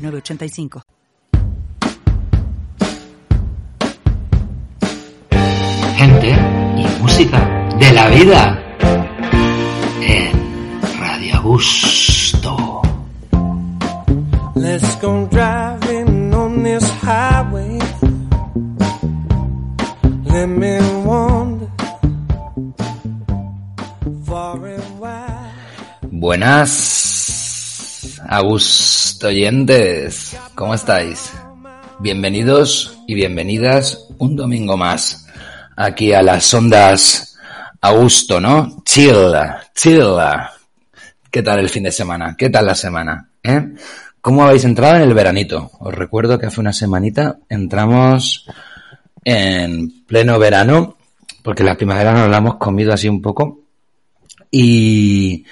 985. Gente y música de la vida en Radio Gusto. Let's go driving on this highway. Let me wander far and wide. Buenas, Agus oyentes, ¿cómo estáis? Bienvenidos y bienvenidas un domingo más aquí a las ondas a gusto, ¿no? Chill, chill. ¿Qué tal el fin de semana? ¿Qué tal la semana? ¿Eh? ¿Cómo habéis entrado en el veranito? Os recuerdo que hace una semanita entramos en pleno verano, porque la primavera nos la hemos comido así un poco. Y,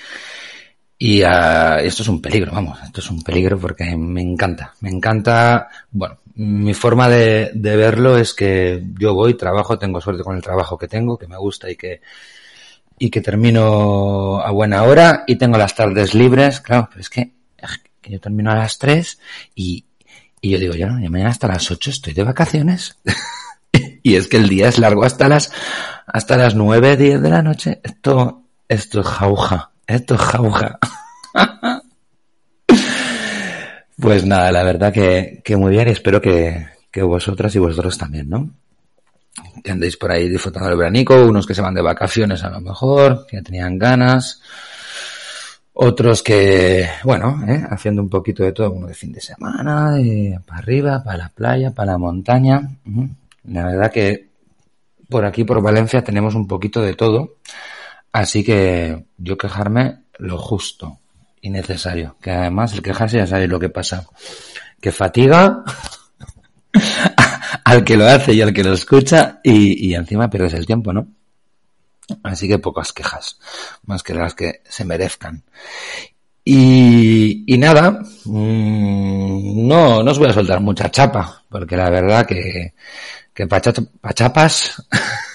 y uh, esto es un peligro, vamos, esto es un peligro porque me encanta, me encanta, bueno, mi forma de, de, verlo es que yo voy, trabajo, tengo suerte con el trabajo que tengo, que me gusta y que, y que termino a buena hora y tengo las tardes libres, claro, pero es que, que yo termino a las 3 y, y yo digo, ya no, ya mañana hasta las 8 estoy de vacaciones. y es que el día es largo hasta las, hasta las 9, 10 de la noche. Esto, esto es jauja. Esto es jauja. pues nada, la verdad que, que muy bien espero que, que vosotras y vosotros también, ¿no? Que andéis por ahí disfrutando del veranico, unos que se van de vacaciones a lo mejor, que tenían ganas, otros que, bueno, ¿eh? haciendo un poquito de todo, uno de fin de semana, para arriba, para la playa, para la montaña. La verdad que por aquí, por Valencia, tenemos un poquito de todo. Así que yo quejarme lo justo y necesario. Que además el quejarse ya sabéis lo que pasa. Que fatiga al que lo hace y al que lo escucha y, y encima pierdes el tiempo, ¿no? Así que pocas quejas, más que las que se merezcan. Y, y nada, mmm, no, no os voy a soltar mucha chapa, porque la verdad que, que pachapas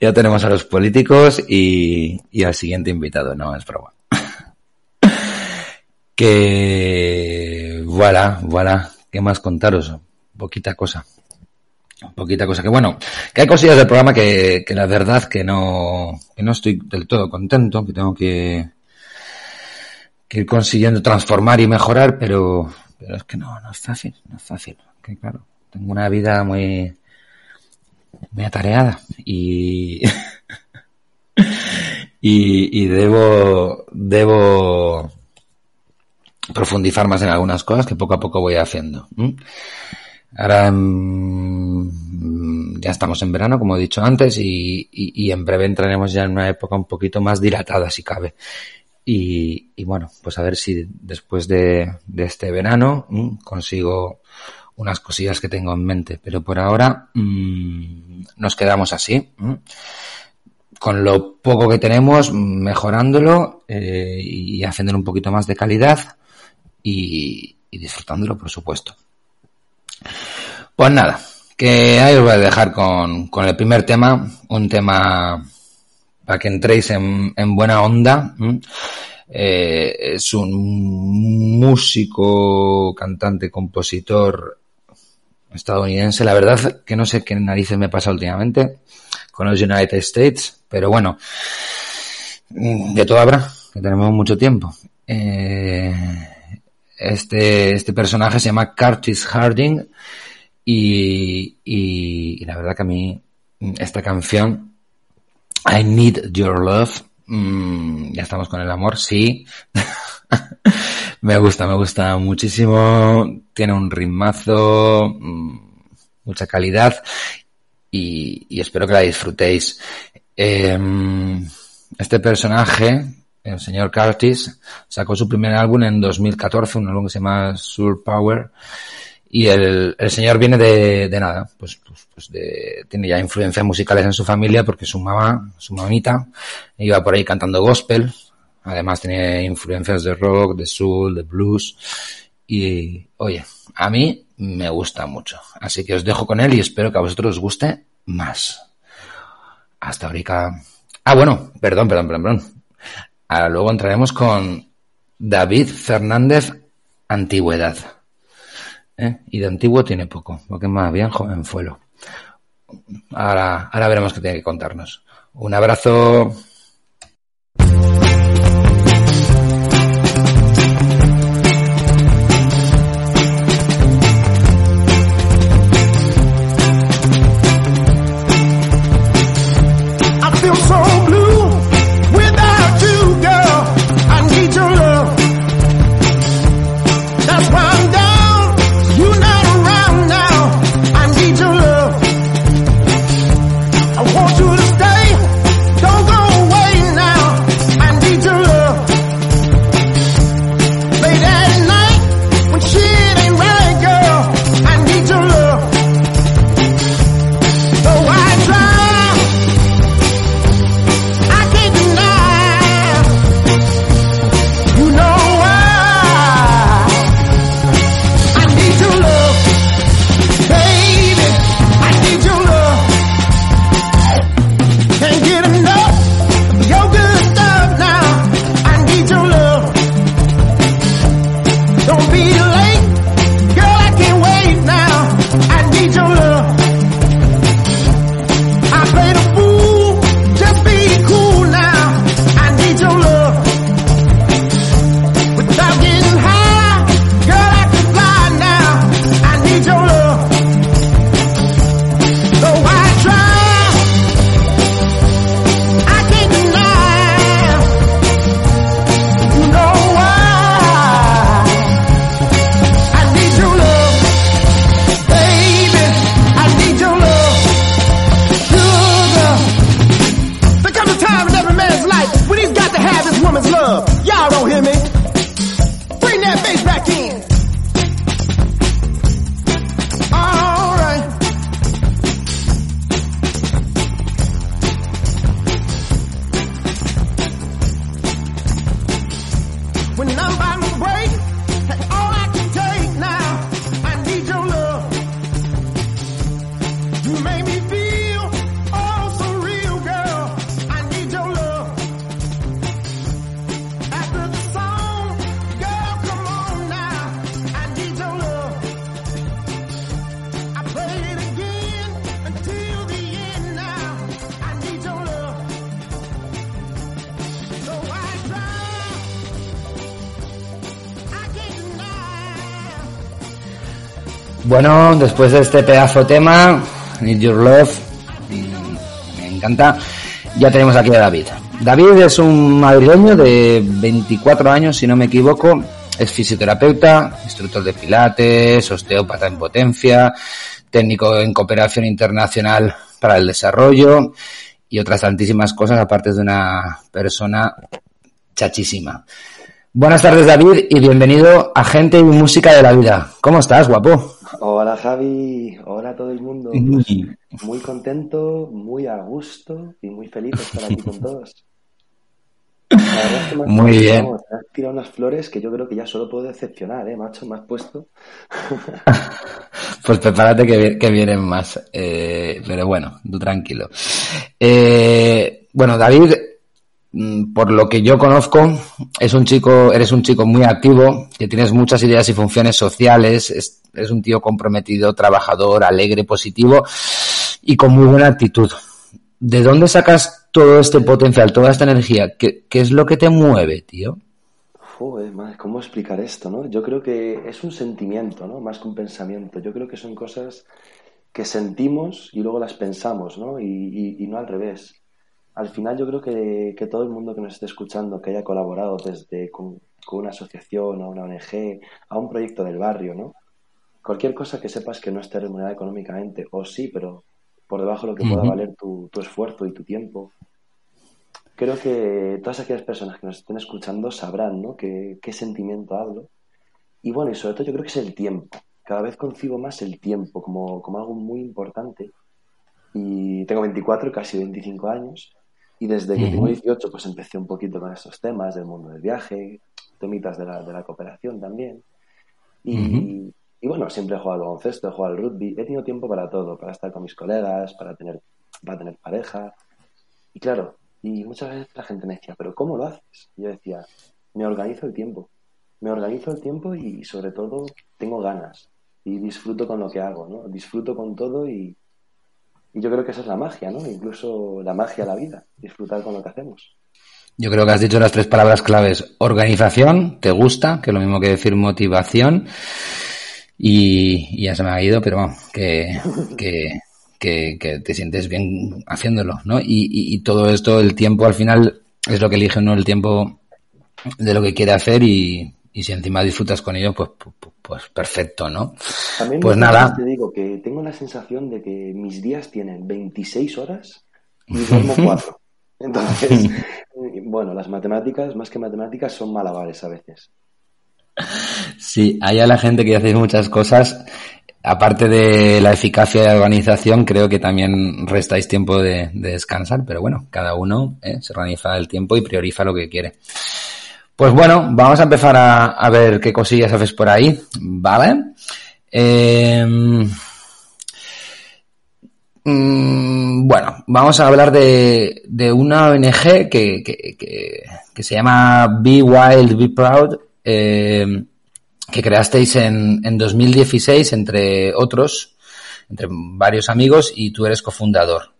ya tenemos a los políticos y, y al siguiente invitado, no, es broma. que, voilà, voilà, ¿qué más contaros? Poquita cosa. Poquita cosa. Que bueno, que hay cosillas del programa que, la verdad que no, que no estoy del todo contento, que tengo que, que ir consiguiendo transformar y mejorar, pero, pero es que no, no es fácil, no es fácil. Que claro, tengo una vida muy, muy atareada y, y, y, debo, debo profundizar más en algunas cosas que poco a poco voy haciendo. Ahora mmm, ya estamos en verano, como he dicho antes, y, y, y, en breve entraremos ya en una época un poquito más dilatada, si cabe. Y, y bueno, pues a ver si después de, de este verano consigo unas cosillas que tengo en mente, pero por ahora mmm, nos quedamos así. Con lo poco que tenemos, mejorándolo eh, y haciéndolo un poquito más de calidad y, y disfrutándolo, por supuesto. Pues nada, que ahí os voy a dejar con, con el primer tema, un tema para que entréis en, en buena onda. Eh, es un músico, cantante, compositor estadounidense. La verdad que no sé qué narices me pasa últimamente con los United States, pero bueno, de todo habrá, que tenemos mucho tiempo. Eh, este, este personaje se llama Curtis Harding y, y, la verdad que a mí esta canción I Need Your Love mmm, ya estamos con el amor, sí. me gusta, me gusta muchísimo. Tiene un ritmazo, mmm, mucha calidad y, espero que la disfrutéis. Eh, este personaje el señor Curtis, sacó su primer álbum en 2014, un álbum que se llama Sur Power. Y el, señor viene de, de nada, pues, pues, pues de, tiene ya influencias musicales en su familia porque su mamá, su mamita, iba por ahí cantando gospel. Además tiene influencias de rock, de soul, de blues. Y, oye, a mí me gusta mucho. Así que os dejo con él y espero que a vosotros os guste más. Hasta ahorita. Ah, bueno, perdón, perdón, perdón, perdón. Ahora luego entraremos con David Fernández Antigüedad. ¿Eh? Y de antiguo tiene poco, porque más bien jovenzuelo. Ahora, ahora veremos qué tiene que contarnos. Un abrazo. Bueno, después de este pedazo tema, Need Your Love, me encanta, ya tenemos aquí a David. David es un madrileño de 24 años, si no me equivoco, es fisioterapeuta, instructor de pilates, osteópata en potencia, técnico en cooperación internacional para el desarrollo y otras tantísimas cosas, aparte de una persona chachísima. Buenas tardes David y bienvenido a Gente y Música de la Vida. ¿Cómo estás, guapo? Hola Javi, hola a todo el mundo. Muy contento, muy a gusto y muy feliz de estar aquí con todos. La verdad es que has- Muy bien. vamos, me has tirado unas flores que yo creo que ya solo puedo decepcionar, ¿eh, macho? Me has puesto. Pues prepárate que, que vienen más. Eh, pero bueno, tú tranquilo. Eh, bueno, David, por lo que yo conozco, es un chico, eres un chico muy activo, que tienes muchas ideas y funciones sociales, es, un tío comprometido, trabajador, alegre, positivo y con muy buena actitud. ¿De dónde sacas todo este potencial, toda esta energía? ¿Qué, es lo que te mueve, tío? Joder, madre, ¿cómo explicar esto? Yo creo que es un sentimiento, ¿no? Más que un pensamiento. Yo creo que son cosas que sentimos y luego las pensamos, ¿no? Y no al revés. Al final yo creo que, que todo el mundo que nos esté escuchando, que haya colaborado desde con, con una asociación, a una ONG, a un proyecto del barrio, ¿no? Cualquier cosa que sepas que no esté remunerada económicamente, o sí, pero por debajo de lo que pueda valer tu, tu esfuerzo y tu tiempo, creo que todas aquellas personas que nos estén escuchando sabrán, ¿no? Qué, qué sentimiento hablo. Y bueno, y sobre todo yo creo que es el tiempo. Cada vez concibo más el tiempo como, como algo muy importante. Y tengo 24, casi 25 años. Y desde que tengo 18, pues empecé un poquito con estos temas del mundo del viaje, temitas de la, de la cooperación también. Y, y bueno, siempre he jugado al baloncesto, he jugado al rugby, he tenido tiempo para todo, para estar con mis colegas, para tener, para tener pareja. Y claro, y muchas veces la gente me decía, ¿pero cómo lo haces? Y yo decía, me organizo el tiempo. Me organizo el tiempo y sobre todo tengo ganas y disfruto con lo que hago, ¿no? Disfruto con todo y, yo creo que esa es la magia, ¿no? Incluso la magia de la vida, disfrutar con lo que hacemos. Yo creo que has dicho las tres palabras claves. Organización, te gusta, que es lo mismo que decir motivación. Y, ya se me ha ido, pero vamos, que, que, te sientes bien haciéndolo, ¿no? Y, y, todo esto, el tiempo al final es lo que elige uno, el tiempo de lo que quiere hacer y, y si encima disfrutas con ello, pues, pues, pues perfecto, ¿no? También Pues nada. te digo que tengo la sensación de que mis días tienen 26 horas y duermo 4. Entonces, bueno, las matemáticas, más que matemáticas, son malabares a veces. Sí, hay a la gente que hace muchas cosas. Aparte de la eficacia de la organización, creo que también restáis tiempo de, de descansar, pero bueno, cada uno eh, se organiza el tiempo y prioriza lo que quiere. Pues bueno, vamos a empezar a, a ver qué cosillas haces por ahí, ¿vale? Eh, mm, bueno, vamos a hablar de, de una ONG que, que, que, que se llama Be Wild, Be Proud, eh, que creasteis en, en 2016 entre otros, entre varios amigos y tú eres cofundador.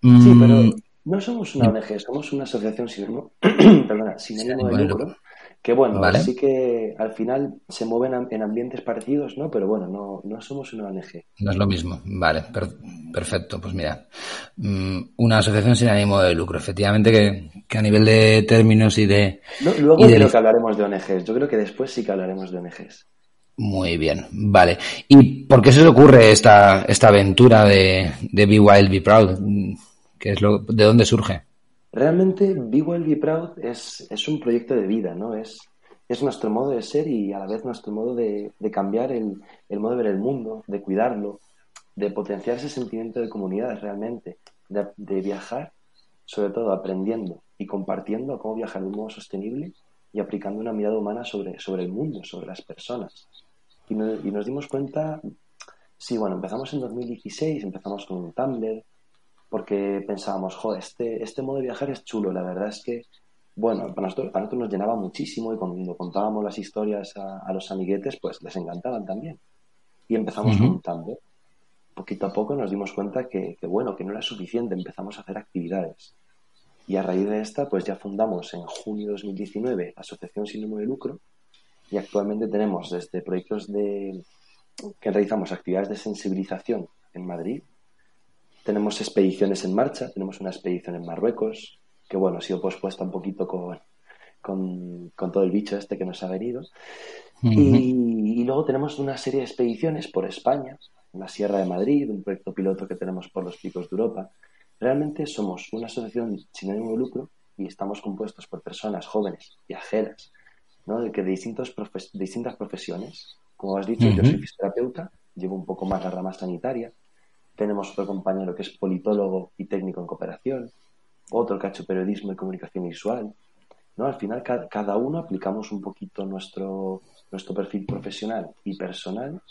Sí, Mm, pero no somos una ONG, somos una asociación sin ánimo, perdona, sin Sin ánimo ánimo de lucro, que bueno, Vale. sí que al final se mueven en ambientes parecidos, ¿no? Pero bueno, no, no somos una ONG. No es lo mismo. Vale, per- perfecto. Pues mira, mm, una asociación sin ánimo de lucro. Efectivamente que, que a nivel de términos y de... No, luego y de creo que hablaremos de ONGs, yo creo que después sí que hablaremos de ONGs. Muy bien, vale. ¿Y por qué se os ocurre esta, esta aventura de, de Be Wild, Be Proud? ¿Qué es lo, ¿De dónde surge? Realmente Be Well Be Proud es, es un proyecto de vida, ¿no? Es, es nuestro modo de ser y a la vez nuestro modo de, de cambiar el, el modo de ver el mundo, de cuidarlo, de potenciar ese sentimiento de comunidad realmente, de, de viajar, sobre todo aprendiendo y compartiendo cómo viajar de un modo sostenible y aplicando una mirada humana sobre, sobre el mundo, sobre las personas. Y, no- y nos dimos cuenta, sí, bueno, empezamos en 2016, empezamos con un Tumblr, porque pensábamos, joder, este, este modo de viajar es chulo, la verdad es que, bueno, para nosotros, para nosotros nos llenaba muchísimo y cuando contábamos las historias a, a los amiguetes, pues les encantaban también. Y empezamos Ujú. con un Tumblr. Poquito a poco nos dimos cuenta que, que, bueno, que no era suficiente, empezamos a hacer actividades. Y a raíz de esta, pues ya fundamos en junio de 2019 la Asociación Sin ánimo de Lucro y actualmente tenemos desde proyectos de que realizamos actividades de sensibilización en Madrid, tenemos expediciones en marcha, tenemos una expedición en Marruecos, que bueno, ha sido pospuesta un poquito con, con, con todo el bicho este que nos ha venido. Y, y luego tenemos una serie de expediciones por España, en la Sierra de Madrid, un proyecto piloto que tenemos por los picos de Europa. Realmente somos una asociación sin ánimo de lucro y estamos compuestos por personas jóvenes, viajeras, ¿no? de, que de, distintos profes- distintas profesiones. Como has dicho, yo soy fisioterapeuta, llevo un poco más la rama sanitaria. Tenemos otro compañero que es politólogo y técnico en cooperación, otro que ha hecho periodismo y comunicación visual. ¿no? Al final, ca- cada uno aplicamos un poquito nuestro, nuestro perfil profesional y personal.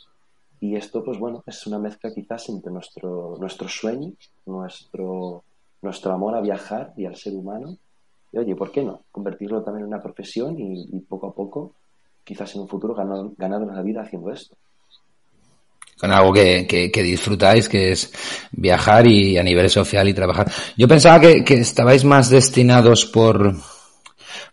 Y esto, pues bueno, es una mezcla quizás entre nuestro, nuestro sueño, nuestro, nuestro amor a viajar y al ser humano. Y oye, ¿por qué no? Convertirlo también en una profesión y, poco a poco, quizás en un futuro, ganar, ganarnos la vida haciendo esto. Con algo que, que, que disfrutáis, que es viajar y a nivel social y trabajar. Yo pensaba que, que estabais más destinados por,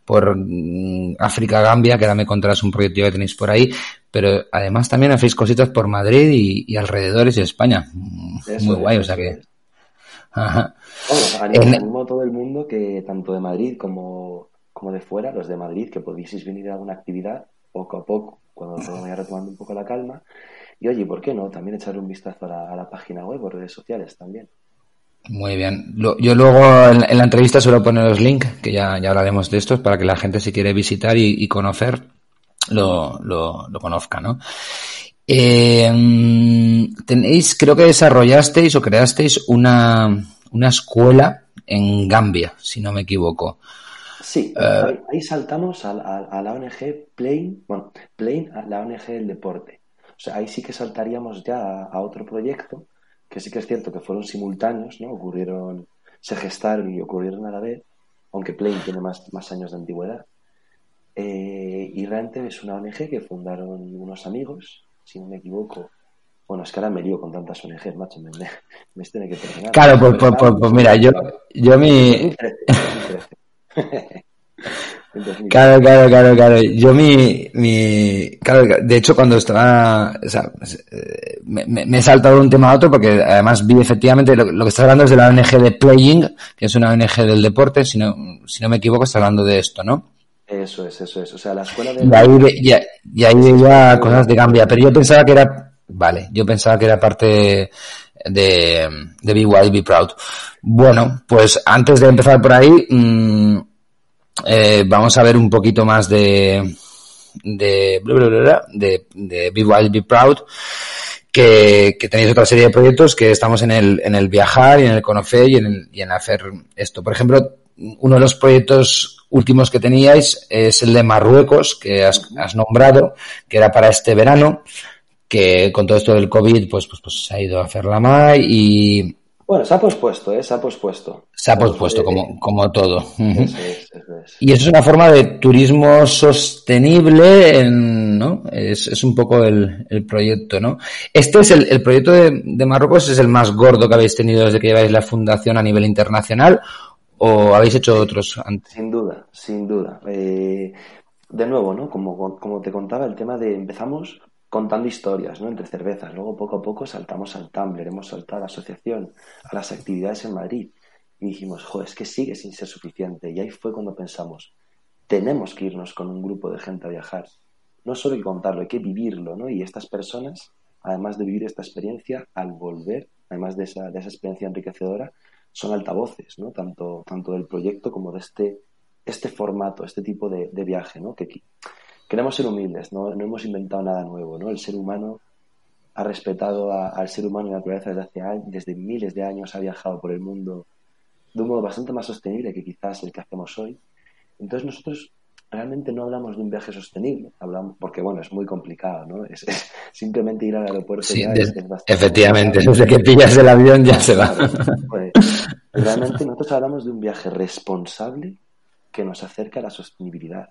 por mm, África, Gambia, que ahora me contarás un proyecto que tenéis por ahí, pero además también hacéis cositas por Madrid y, y alrededores de España. Mm, Eso Muy es, guay, o sea que... Ajá. En- animo a todo el mundo que tanto de Madrid como, como de fuera, los de Madrid, que podéis venir a alguna actividad poco a poco, cuando todo vaya retomando un poco la calma. Y oye, ¿por qué no? También echarle un vistazo a la, a la página web o redes sociales también. Muy bien. Yo luego en, la entrevista suelo poner los links, que ya, ya hablaremos de estos, para que la gente si quiere visitar y, y conocer, lo, lo, lo conozca, ¿no? Eh, mm, tenéis, creo que desarrollasteis o creasteis una, una escuela en Gambia, si no me equivoco. Sí, ahí, ahí saltamos a, a- a la ONG Plane, bueno, Plane, a la ONG del deporte. O sea, ahí sí que saltaríamos ya a, otro proyecto, que sí que es cierto que fueron simultáneos, ¿no? Ocurrieron, se gestaron y ocurrieron a la vez, aunque Plane tiene más, más años de antigüedad. Eh, y realmente es una ONG que fundaron unos amigos, si no me equivoco. Bueno, es que ahora me lío con tantas ONGs, macho, me, me, me tiene que perdonar. Claro, pues, pues, pues, pues mira, yo, yo mi, 2013, 2013. En 2013. Claro, claro, claro, claro. Yo mi, mi, claro, de hecho cuando estaba, o sea, me, me- me he saltado de un tema a otro porque además vi efectivamente lo, lo que estás hablando es de la ONG de Playing, que es una ONG del deporte, si no, si no me equivoco, está hablando de esto, ¿no? Eso es, eso es. O sea, la escuela de... Y ahí, ve- ya, y ahí veía cosas de Gambia, pero yo pensaba que era, vale, yo pensaba que era parte de, de Be Wild, Be Proud. Bueno, pues antes de empezar por ahí, mm, eh, vamos a ver un poquito más de, de, de, de Be Wild, Be Proud, que, que tenéis otra serie de proyectos que estamos en el, en el viajar y en el conocer y en, el- y en hacer esto. Por ejemplo, uno de los proyectos últimos que teníais es el de Marruecos, que has, has nombrado, que era para este verano, que con todo esto del COVID, pues, pues, pues se ha ido a hacer la MAI y Bueno, se ha pospuesto, ¿eh? Se ha pospuesto. se ha pospuesto Eh, como, como todo. Eso es, eso es. Y eso es una forma de turismo sostenible, en- ¿no? Es, es un poco el, el proyecto, ¿no? Este es el, el proyecto de, de Marruecos, es el más gordo que habéis tenido desde que lleváis la fundación a nivel internacional, o habéis hecho otros antes. Sin duda, sin duda. Eh, de nuevo, ¿no? Como, como te contaba, el tema de empezamos contando historias, ¿no? Entre cervezas. Luego, poco a poco, saltamos al Tumblr, hemos saltado a la asociación, a las actividades en Madrid. Y dijimos, joder, es que sigue sin ser suficiente. Y ahí fue cuando pensamos, tenemos que irnos con un grupo de gente a viajar. No solo hay que contarlo, hay que vivirlo, ¿no? Y estas personas, además de vivir esta experiencia, al volver, además de esa, de esa experiencia enriquecedora, son altavoces, ¿no? Tanto, tanto del proyecto como de este, este formato, este tipo de, viaje, ¿no? Que queremos ser humildes, ¿no? no hemos inventado nada nuevo, ¿no? El ser humano ha respetado a- al ser humano y la naturaleza desde hace años, desde miles de años, ha viajado por el mundo de un modo bastante más sostenible que quizás el que hacemos hoy. Entonces nosotros realmente no hablamos de un viaje sostenible, hablamos porque bueno, es muy complicado, ¿no? Es, es simplemente ir al aeropuerto Sí, ya de- es- es bastante efectivamente, complicado. desde que pillas el avión ya se va. Pues, realmente nosotros hablamos de un viaje responsable que nos acerca a la sostenibilidad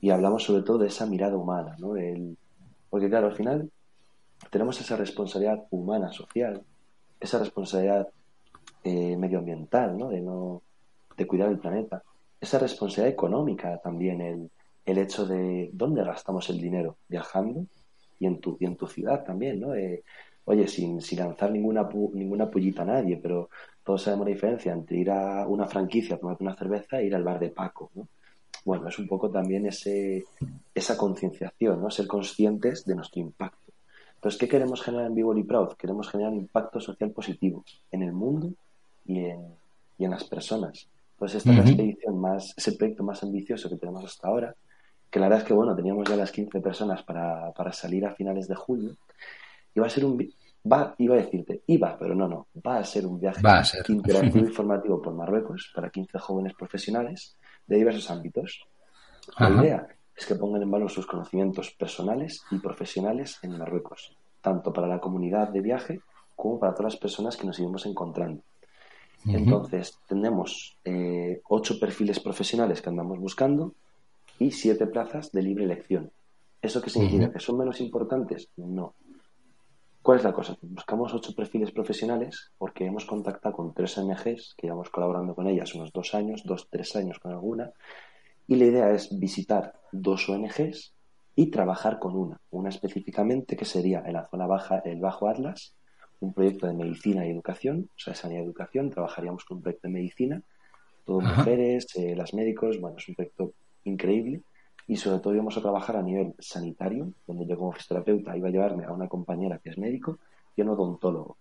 y hablamos sobre todo de esa mirada humana, ¿no? El- porque claro, al final tenemos esa responsabilidad humana, social, esa responsabilidad eh, medioambiental, ¿no? De no de cuidar el planeta, esa responsabilidad económica también, el, el hecho de dónde gastamos el dinero viajando y en tu, y en tu ciudad también, ¿no? Eh, oye, sin, sin lanzar ninguna, ninguna pullita a nadie, pero todos sabemos la diferencia entre ir a una franquicia a tomarte una cerveza e ir al bar de Paco, ¿no? Bueno, es un poco también ese, esa concienciación, ¿no? Ser conscientes de nuestro impacto. Entonces, ¿qué queremos generar en Vivo y Proud? Queremos generar un impacto social positivo en el mundo y en, y en las personas. Pues esta es la expedición más, es el proyecto más ambicioso que tenemos hasta ahora, que la verdad es que, bueno, teníamos ya las 15 personas para, para salir a finales de julio, y va a ser un, va, iba a decirte, iba, pero no, no, va a ser un viaje Va a ser. interactivo y formativo por Marruecos para 15 jóvenes profesionales de diversos ámbitos. La idea es que pongan en valor sus conocimientos personales y profesionales en Marruecos, tanto para la comunidad de viaje como para todas las personas que nos iremos encontrando. Entonces, tenemos eh, ocho perfiles profesionales que andamos buscando y siete plazas de libre elección. ¿Eso qué significa? ¿Que son menos importantes? No. ¿Cuál es la cosa? Buscamos ocho perfiles profesionales porque hemos contactado con tres ONGs que llevamos colaborando con ellas unos dos años, dos, tres años con alguna, y la idea es visitar dos ONGs y trabajar con una, una específicamente que sería en la zona baja, el Bajo Atlas, un proyecto de medicina y educación, o sea, sanidad y educación, trabajaríamos con un proyecto de medicina, todo Ajá. mujeres, eh, las médicos, bueno, es un proyecto increíble y sobre todo íbamos a trabajar a nivel sanitario, donde yo como fisioterapeuta iba a llevarme a una compañera que es médico y a un odontólogo.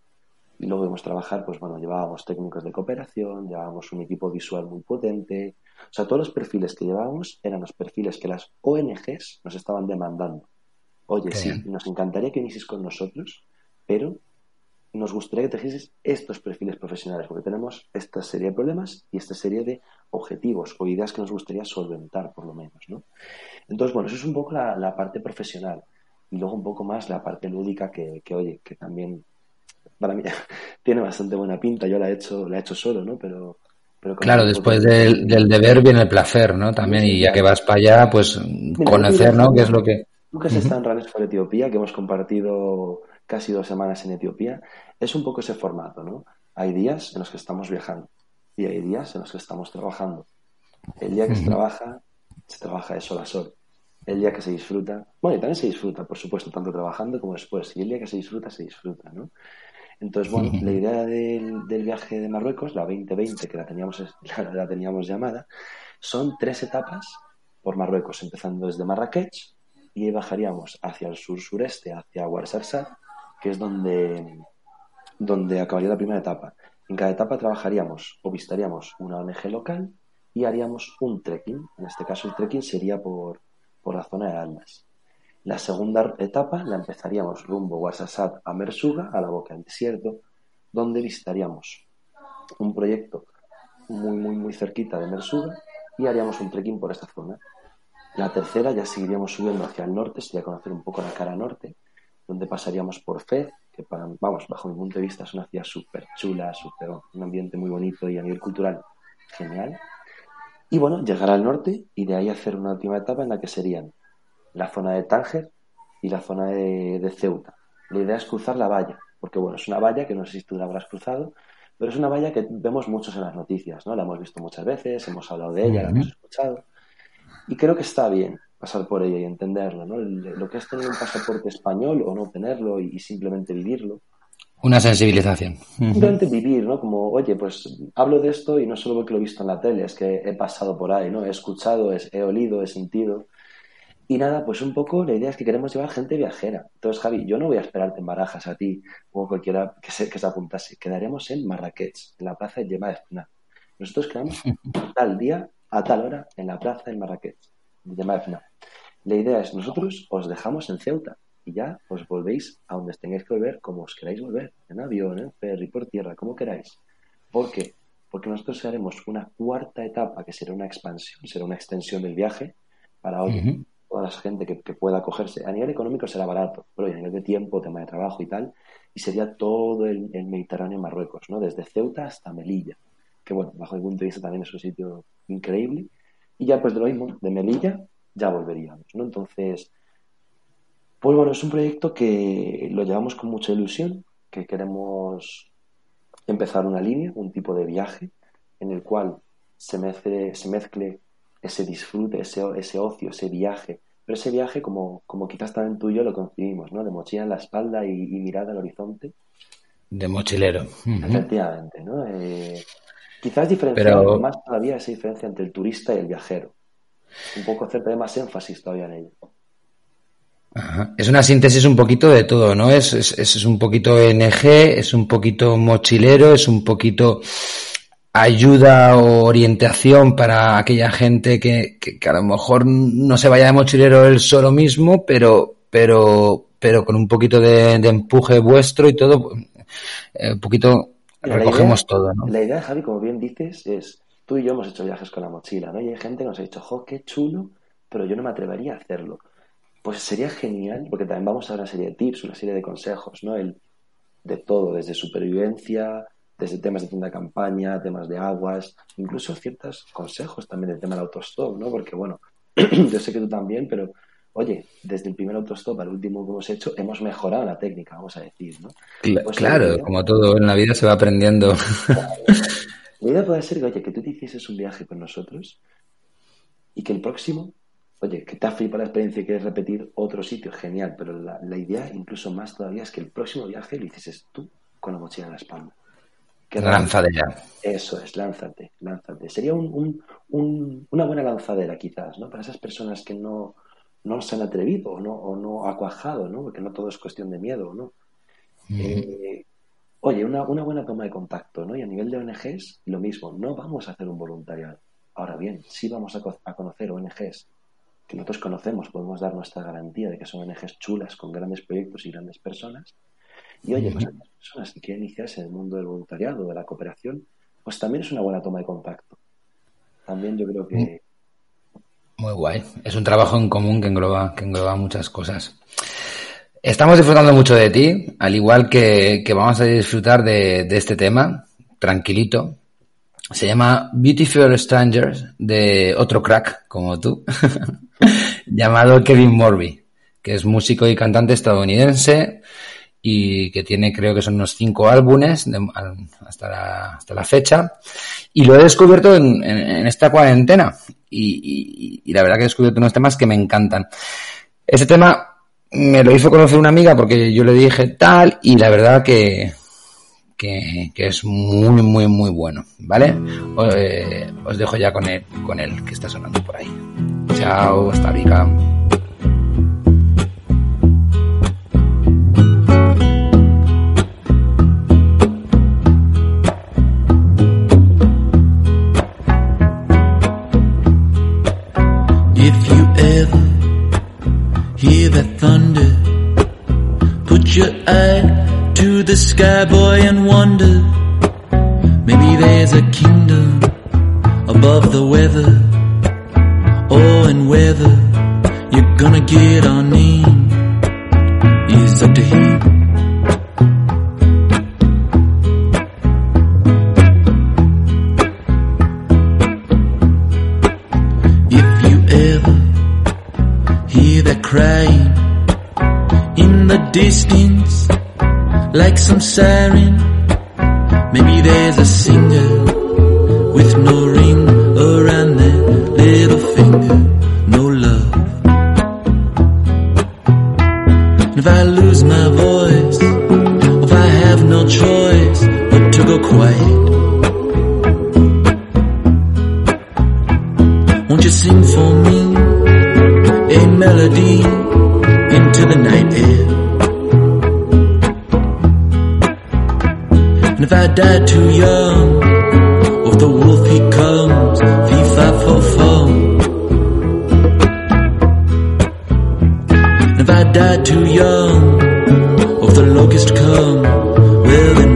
y luego vimos trabajar, pues bueno, llevábamos técnicos de cooperación, llevábamos un equipo visual muy potente. O sea, todos los perfiles que llevábamos eran los perfiles que las ONGs nos estaban demandando. Oye, Qué sí, bien. nos encantaría que vinieses con nosotros, pero nos gustaría que trajieses estos perfiles profesionales, porque tenemos esta serie de problemas y esta serie de objetivos o ideas que nos gustaría solventar, por lo menos, ¿no? Entonces, bueno, eso es un poco la, la parte profesional. Y luego un poco más la parte lúdica que, que, oye, que también para mí tiene bastante buena pinta. Yo la he hecho, la he hecho solo, ¿no? Pero, Claro, después de- del, del deber viene el placer, ¿no? También, y ya que vas para allá, pues conocer, ¿no? ¿Qué es lo que... Has estado en Runners for Etiopía, que hemos compartido casi dos semanas en Etiopía, es un poco ese formato, ¿no? Hay días en los que estamos viajando y hay días en los que estamos trabajando. El día que se trabaja, se trabaja de sol a sol. El día que se disfruta, bueno, y también se disfruta, por supuesto, tanto trabajando como después. Y el día que se disfruta, se disfruta, ¿no? Entonces, bueno, la idea del, del viaje de Marruecos, la 2020, que la teníamos, la, la teníamos llamada, son tres etapas por Marruecos, empezando desde Marrakech y bajaríamos hacia el sur-sureste, hacia Ouarzazate, que es donde, donde acabaría la primera etapa. En cada etapa trabajaríamos o visitaríamos una ONG local y haríamos un trekking. En este caso, el trekking sería por, por la zona de Almas. La segunda etapa la empezaríamos rumbo Ouarzazate a Mersuga, a la boca del desierto, donde visitaríamos un proyecto muy, muy, muy cerquita de Mersuga y haríamos un trekking por esta zona. La tercera ya seguiríamos subiendo hacia el norte, sería conocer un poco la cara norte, donde pasaríamos por Fez, que para, vamos, bajo mi punto de vista es una ciudad súper chula, súper, un ambiente muy bonito y a nivel cultural genial. Y bueno, llegar al norte y de ahí hacer una última etapa en la que serían la zona de Tánger y la zona de, de Ceuta. La idea es cruzar la valla, porque bueno, es una valla que no sé si tú la habrás cruzado, pero es una valla que vemos muchos en las noticias, ¿no? La hemos visto muchas veces, hemos hablado de ella, la hemos escuchado. Y creo que está bien pasar por ella y entenderlo, ¿no? Lo que es tener un pasaporte español o no tenerlo y, y simplemente vivirlo. Una sensibilización. Simplemente vivir, ¿no? Como, oye, pues hablo de esto y no solo porque lo he visto en la tele, es que he pasado por ahí, ¿no? He escuchado, es- he olido, he sentido. Y nada, pues un poco la idea es que queremos llevar gente viajera. Entonces, Javi, yo no voy a esperarte en Barajas a ti o cualquiera que se, que se apuntase. Quedaremos en Marrakech, en la plaza de Yema de Fna. Nosotros quedamos tal día, a tal hora, en la plaza de Marrakech, Fna. La idea es, nosotros os dejamos en Ceuta y ya os volvéis a donde tengáis que volver, como os queráis volver, en avión, en ferry, por tierra, como queráis. ¿Por qué? Porque nosotros haremos una cuarta etapa que será una expansión, será una extensión del viaje para oye, Ujú. toda la gente que, que pueda acogerse. A nivel económico será barato, pero a nivel de tiempo, tema de trabajo y tal, y sería todo el, el Mediterráneo en Marruecos, ¿no? Desde Ceuta hasta Melilla, que bueno, bajo mi punto de vista también es un sitio increíble. Y ya pues de lo mismo, de Melilla ya volveríamos, ¿no? Entonces, pues bueno, es un proyecto que lo llevamos con mucha ilusión, que queremos empezar una línea, un tipo de viaje en el cual se mezcle, se mezcle ese disfrute, ese, ese ocio, ese viaje, pero ese viaje como, como quizás también tú y yo lo concibimos, ¿no? De mochila en la espalda y, y mirada al horizonte, De mochilero. Efectivamente, ¿no? Eh, quizás diferenciar Pero- más todavía esa diferencia entre el turista y el viajero. Un poco hacer todavía más énfasis todavía en ello. Ajá. Es una síntesis un poquito de todo, ¿no? Es, es, es un poquito ONG, es un poquito mochilero, es un poquito ayuda o orientación para aquella gente que, que, que a lo mejor no se vaya de mochilero él solo mismo, pero, pero, pero con un poquito de, de empuje vuestro y todo, eh, un poquito Mira, recogemos idea- todo, ¿no? La idea, Javi, como bien dices, es tú y yo hemos hecho viajes con la mochila, ¿no? Y hay gente que nos ha dicho, jo, qué chulo, pero yo no me atrevería a hacerlo. Pues sería genial, porque también vamos a dar una serie de tips, una serie de consejos, ¿no? El, de todo, desde supervivencia, desde temas de tienda de campaña, temas de aguas, incluso ciertos consejos también del tema del autostop, ¿no? Porque, bueno, yo sé que tú también, pero, oye, desde el primer autostop al último que hemos hecho, hemos mejorado la técnica, vamos a decir, ¿no? Pues claro, como todo en la vida se va aprendiendo. La idea puede ser que, oye, que tú te hicieses un viaje con nosotros y que el próximo, oye, que te ha flipado la experiencia y quieres repetir otro sitio, genial, pero la, la idea, incluso más todavía, es que el próximo viaje lo hicieses tú con la mochila en la espalda. Que Lanzadera. Eso es, lánzate, lánzate. Sería un, un- un- una buena lanzadera, quizás, ¿no? Para esas personas que no, no se han atrevido o no, o no ha cuajado, ¿no? Porque no todo es cuestión de miedo, ¿no? Eh, Oye, una, una buena toma de contacto, ¿no? Y a nivel de ONGs, lo mismo, no vamos a hacer un voluntariado. Ahora bien, sí vamos a, co- a conocer ONGs que nosotros conocemos, podemos dar nuestra garantía de que son ONGs chulas, con grandes proyectos y grandes personas. Y oye, pues a las personas que quieren iniciarse en el mundo del voluntariado, de la cooperación, pues también es una buena toma de contacto. También yo creo que Muy guay. Es un trabajo en común que engloba, que engloba muchas cosas. Estamos disfrutando mucho de ti, al igual que, que vamos a disfrutar de, de este tema, tranquilito. Se llama Beautiful Strangers, de otro crack como tú, llamado Kevin Morby, que es músico y cantante estadounidense y que tiene creo que son unos cinco álbumes de- hasta, la, hasta la fecha. Y lo he descubierto en, en- en esta cuarentena. Y, la verdad que he descubierto unos temas que me encantan. Ese tema me lo hizo conocer una amiga porque yo le dije tal y la verdad que, que, es muy, muy, muy bueno. ¿Vale? Eh, os dejo ya con él, con él que está sonando por ahí. Chao, hasta rica. That thunder, put your eye to the sky, boy, and wonder. Maybe there's a kingdom above the weather. Oh, and whether you're gonna get on in is up to him. If you ever hear that crying distance, like some siren, maybe there's a singer if I die too young, or the wolf he comes, fee fi fo fum. If I die too young, or the locust come, well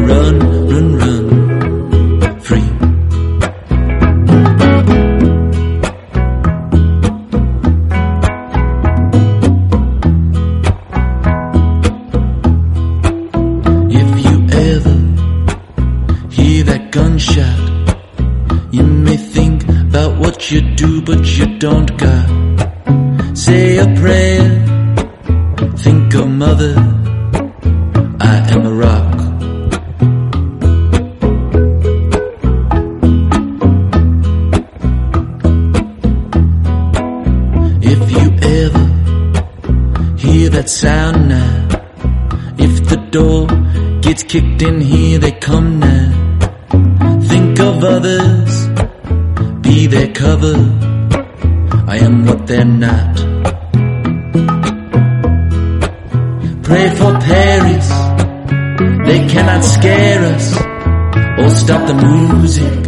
do, but you don't got. Say a prayer, think of mother. I am a rock. If you ever hear that sound now, if the door gets kicked in here, they come now. Scare us or stop the music.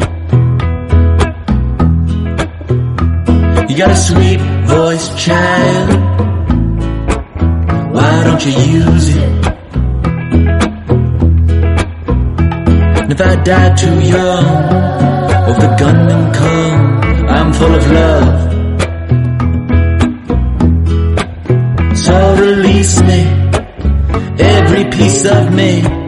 You got a sweet voice, child. Why don't you use it? And if I die too young, or if the gunmen come, I'm full of love. So release me, every piece of me,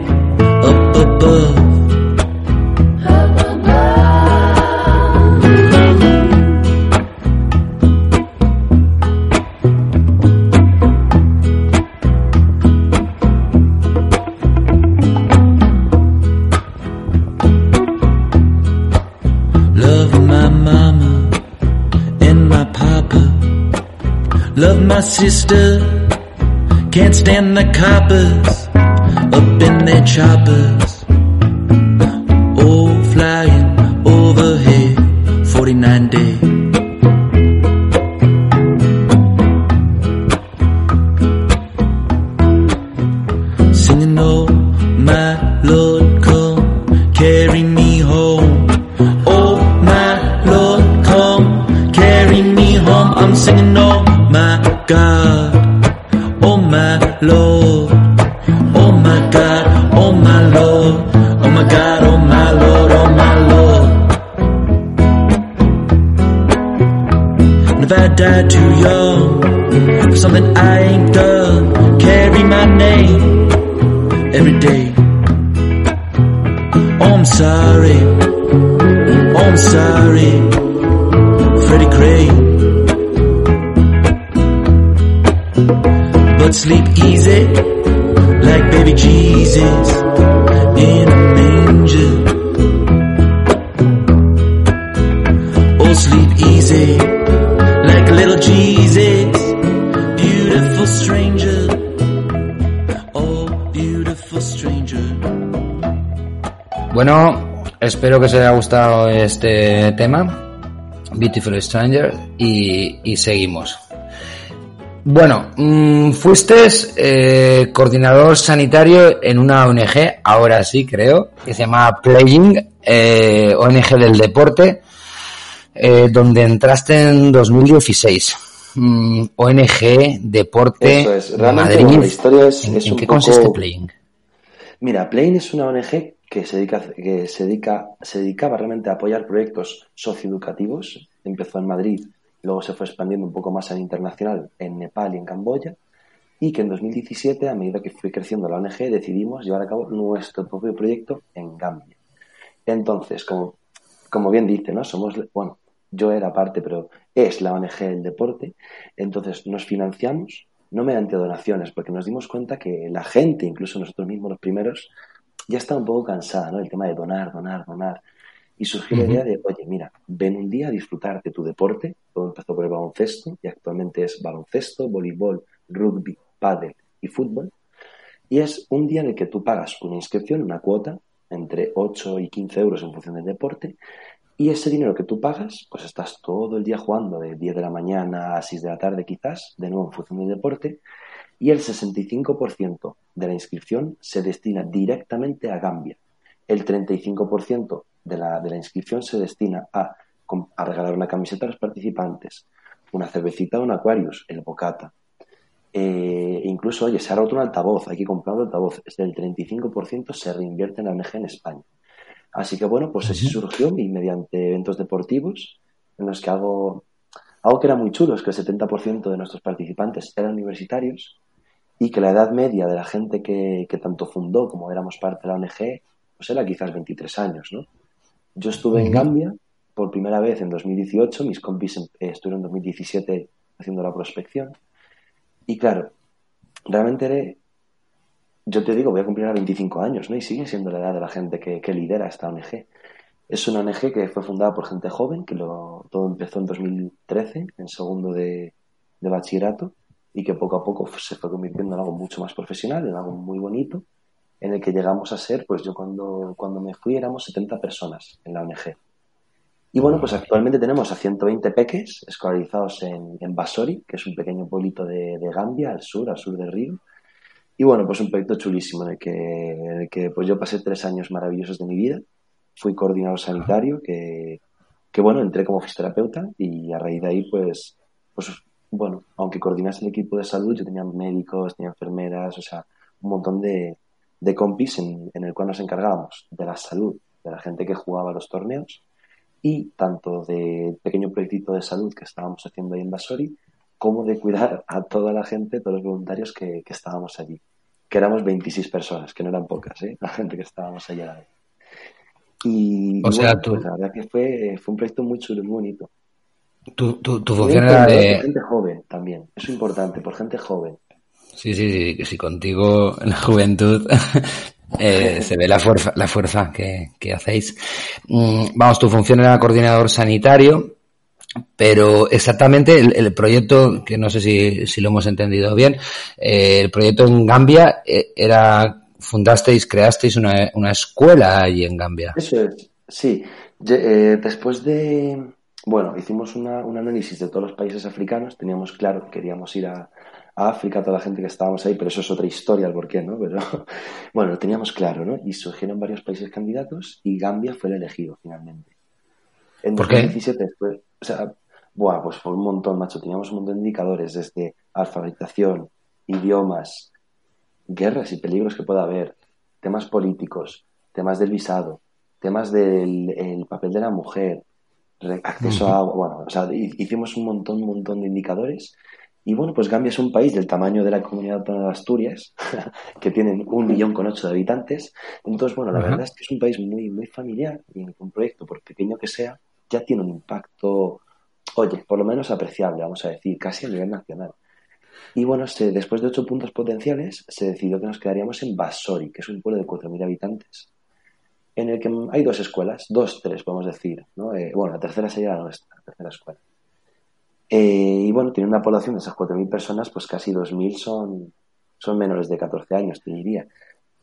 Love sister. Can't stand the coppers up in their choppers. Que os haya gustado este tema, Beautiful Stranger, y, y seguimos. Bueno, mm, fuiste eh, coordinador sanitario en una ONG, ahora sí creo, que se llama Playing, eh, ONG del deporte, eh, donde entraste en 2016. Mm, ONG Deporte Eso es. Realmente, Madrid. la historia es- ¿En, es en un qué poco- consiste Playing? Mira, Plain es una ONG que se dedica, que se dedica, se dedicaba realmente a apoyar proyectos socioeducativos. Empezó en Madrid, luego se fue expandiendo un poco más a internacional en Nepal y en Camboya. Y que en 2017, a medida que fue creciendo la ONG, decidimos llevar a cabo nuestro propio proyecto en Gambia. Entonces, como, como bien dice, ¿no? Somos, bueno, yo era parte, pero es la ONG del deporte. Entonces, nos financiamos no mediante donaciones, porque nos dimos cuenta que la gente, incluso nosotros mismos los primeros, ya estaba un poco cansada, ¿no? El tema de donar, donar, donar. Y surgió la idea de, oye, mira, ven un día a disfrutar de tu deporte. Todo empezó por el baloncesto y actualmente es baloncesto, voleibol, rugby, pádel y fútbol. Y es un día en el que tú pagas una inscripción, una cuota, entre 8 y 15 euros en función del deporte, y ese dinero que tú pagas, pues estás todo el día jugando de 10 de la mañana a 6 de la tarde quizás, de nuevo en función del deporte, y el 65% de la inscripción se destina directamente a Gambia. El 35% de la, de la inscripción se destina a, regalar una camiseta a los participantes, una cervecita, un Aquarius, el bocata. Eh, incluso, oye, se ha roto un altavoz, hay que comprar un altavoz. Del 35% se reinvierte en la ONG en España. Así que bueno, pues así surgió y mediante eventos deportivos en los que hago algo que era muy chulo, es que el 70% de nuestros participantes eran universitarios y que la edad media de la gente que, que tanto fundó como éramos parte de la ONG, pues era quizás 23 años, ¿no? Yo estuve en. Gambia por primera vez en 2018, mis compis eh, estuvieron en 2017 haciendo la prospección y claro, realmente era- yo te digo, voy a cumplir a 25 años, ¿no? Y sigue siendo la edad de la gente que, que lidera esta ONG. Es una ONG que fue fundada por gente joven, que lo, todo empezó en 2013, en segundo de, de bachillerato, y que poco a poco se fue convirtiendo en algo mucho más profesional, en algo muy bonito, en el que llegamos a ser, pues yo cuando, cuando me fui éramos 70 personas en la ONG. Y bueno, pues actualmente tenemos a 120 peques escolarizados en, en Basori, que es un pequeño pueblito de, de Gambia, al sur, al sur del río. Y bueno, pues un proyecto chulísimo en el que, en el que pues yo pasé tres años maravillosos de mi vida. Fui coordinador sanitario, que, que bueno, entré como fisioterapeuta y a raíz de ahí, pues, pues bueno, aunque coordinase el equipo de salud, yo tenía médicos, tenía enfermeras, o sea, un montón de, de compis en, en el cual nos encargábamos de la salud de la gente que jugaba los torneos y tanto del pequeño proyectito de salud que estábamos haciendo ahí en Basori, como de cuidar a toda la gente, todos los voluntarios que, que estábamos allí. Que éramos 26 personas, que no eran pocas, ¿eh? La gente que estábamos allí a la vez. Y, O y sea, bueno, tú- pues la verdad que fue, fue un proyecto muy chulo, muy bonito. Tu, tu, tu Muy función era emprendedor de... por gente joven también, eso es importante, por gente joven. Sí, sí, sí, que si contigo en la juventud eh, se ve la fuerza, la fuerza que, que hacéis. Mm, Vamos, tu función era coordinador sanitario, pero exactamente el, el proyecto, que no sé si, si lo hemos entendido bien, eh, el proyecto en Gambia eh, era, fundasteis, creasteis una, una escuela allí en Gambia. Eso es, sí. Después de, bueno, hicimos una- un análisis de todos los países africanos, teníamos claro que queríamos ir a, a África, toda la gente que estábamos ahí, pero eso es otra historia, el por qué, ¿no? Pero bueno, lo teníamos claro, ¿no? Y surgieron varios países candidatos y Gambia fue el elegido finalmente. En ¿Por qué? 2017 después, o sea, buah, pues fue un montón, macho, teníamos un montón de indicadores desde alfabetización, idiomas, guerras y peligros que pueda haber, temas políticos, temas del visado, temas del el papel de la mujer, acceso a agua, bueno, o sea, hi- hicimos un montón, un montón de indicadores. Y bueno, pues Gambia es un país del tamaño de la comunidad autónoma de Asturias, que tienen un millón con ocho de habitantes. Entonces, bueno, la Ajá. verdad es que es un país muy, muy familiar y un proyecto, por pequeño que sea, ya tiene un impacto, oye, por lo menos apreciable, vamos a decir, casi a nivel nacional. Y bueno, se- después de ocho puntos potenciales, se decidió que nos quedaríamos en Basori, que es un pueblo de 4.000 habitantes, en el que hay dos escuelas, dos, tres, podemos decir, ¿no? Eh, bueno, la tercera sería la nuestra, la tercera escuela. Eh, y bueno, tiene una población de esas 4.000 personas, pues casi 2.000 son, son menores de 14 años, te diría.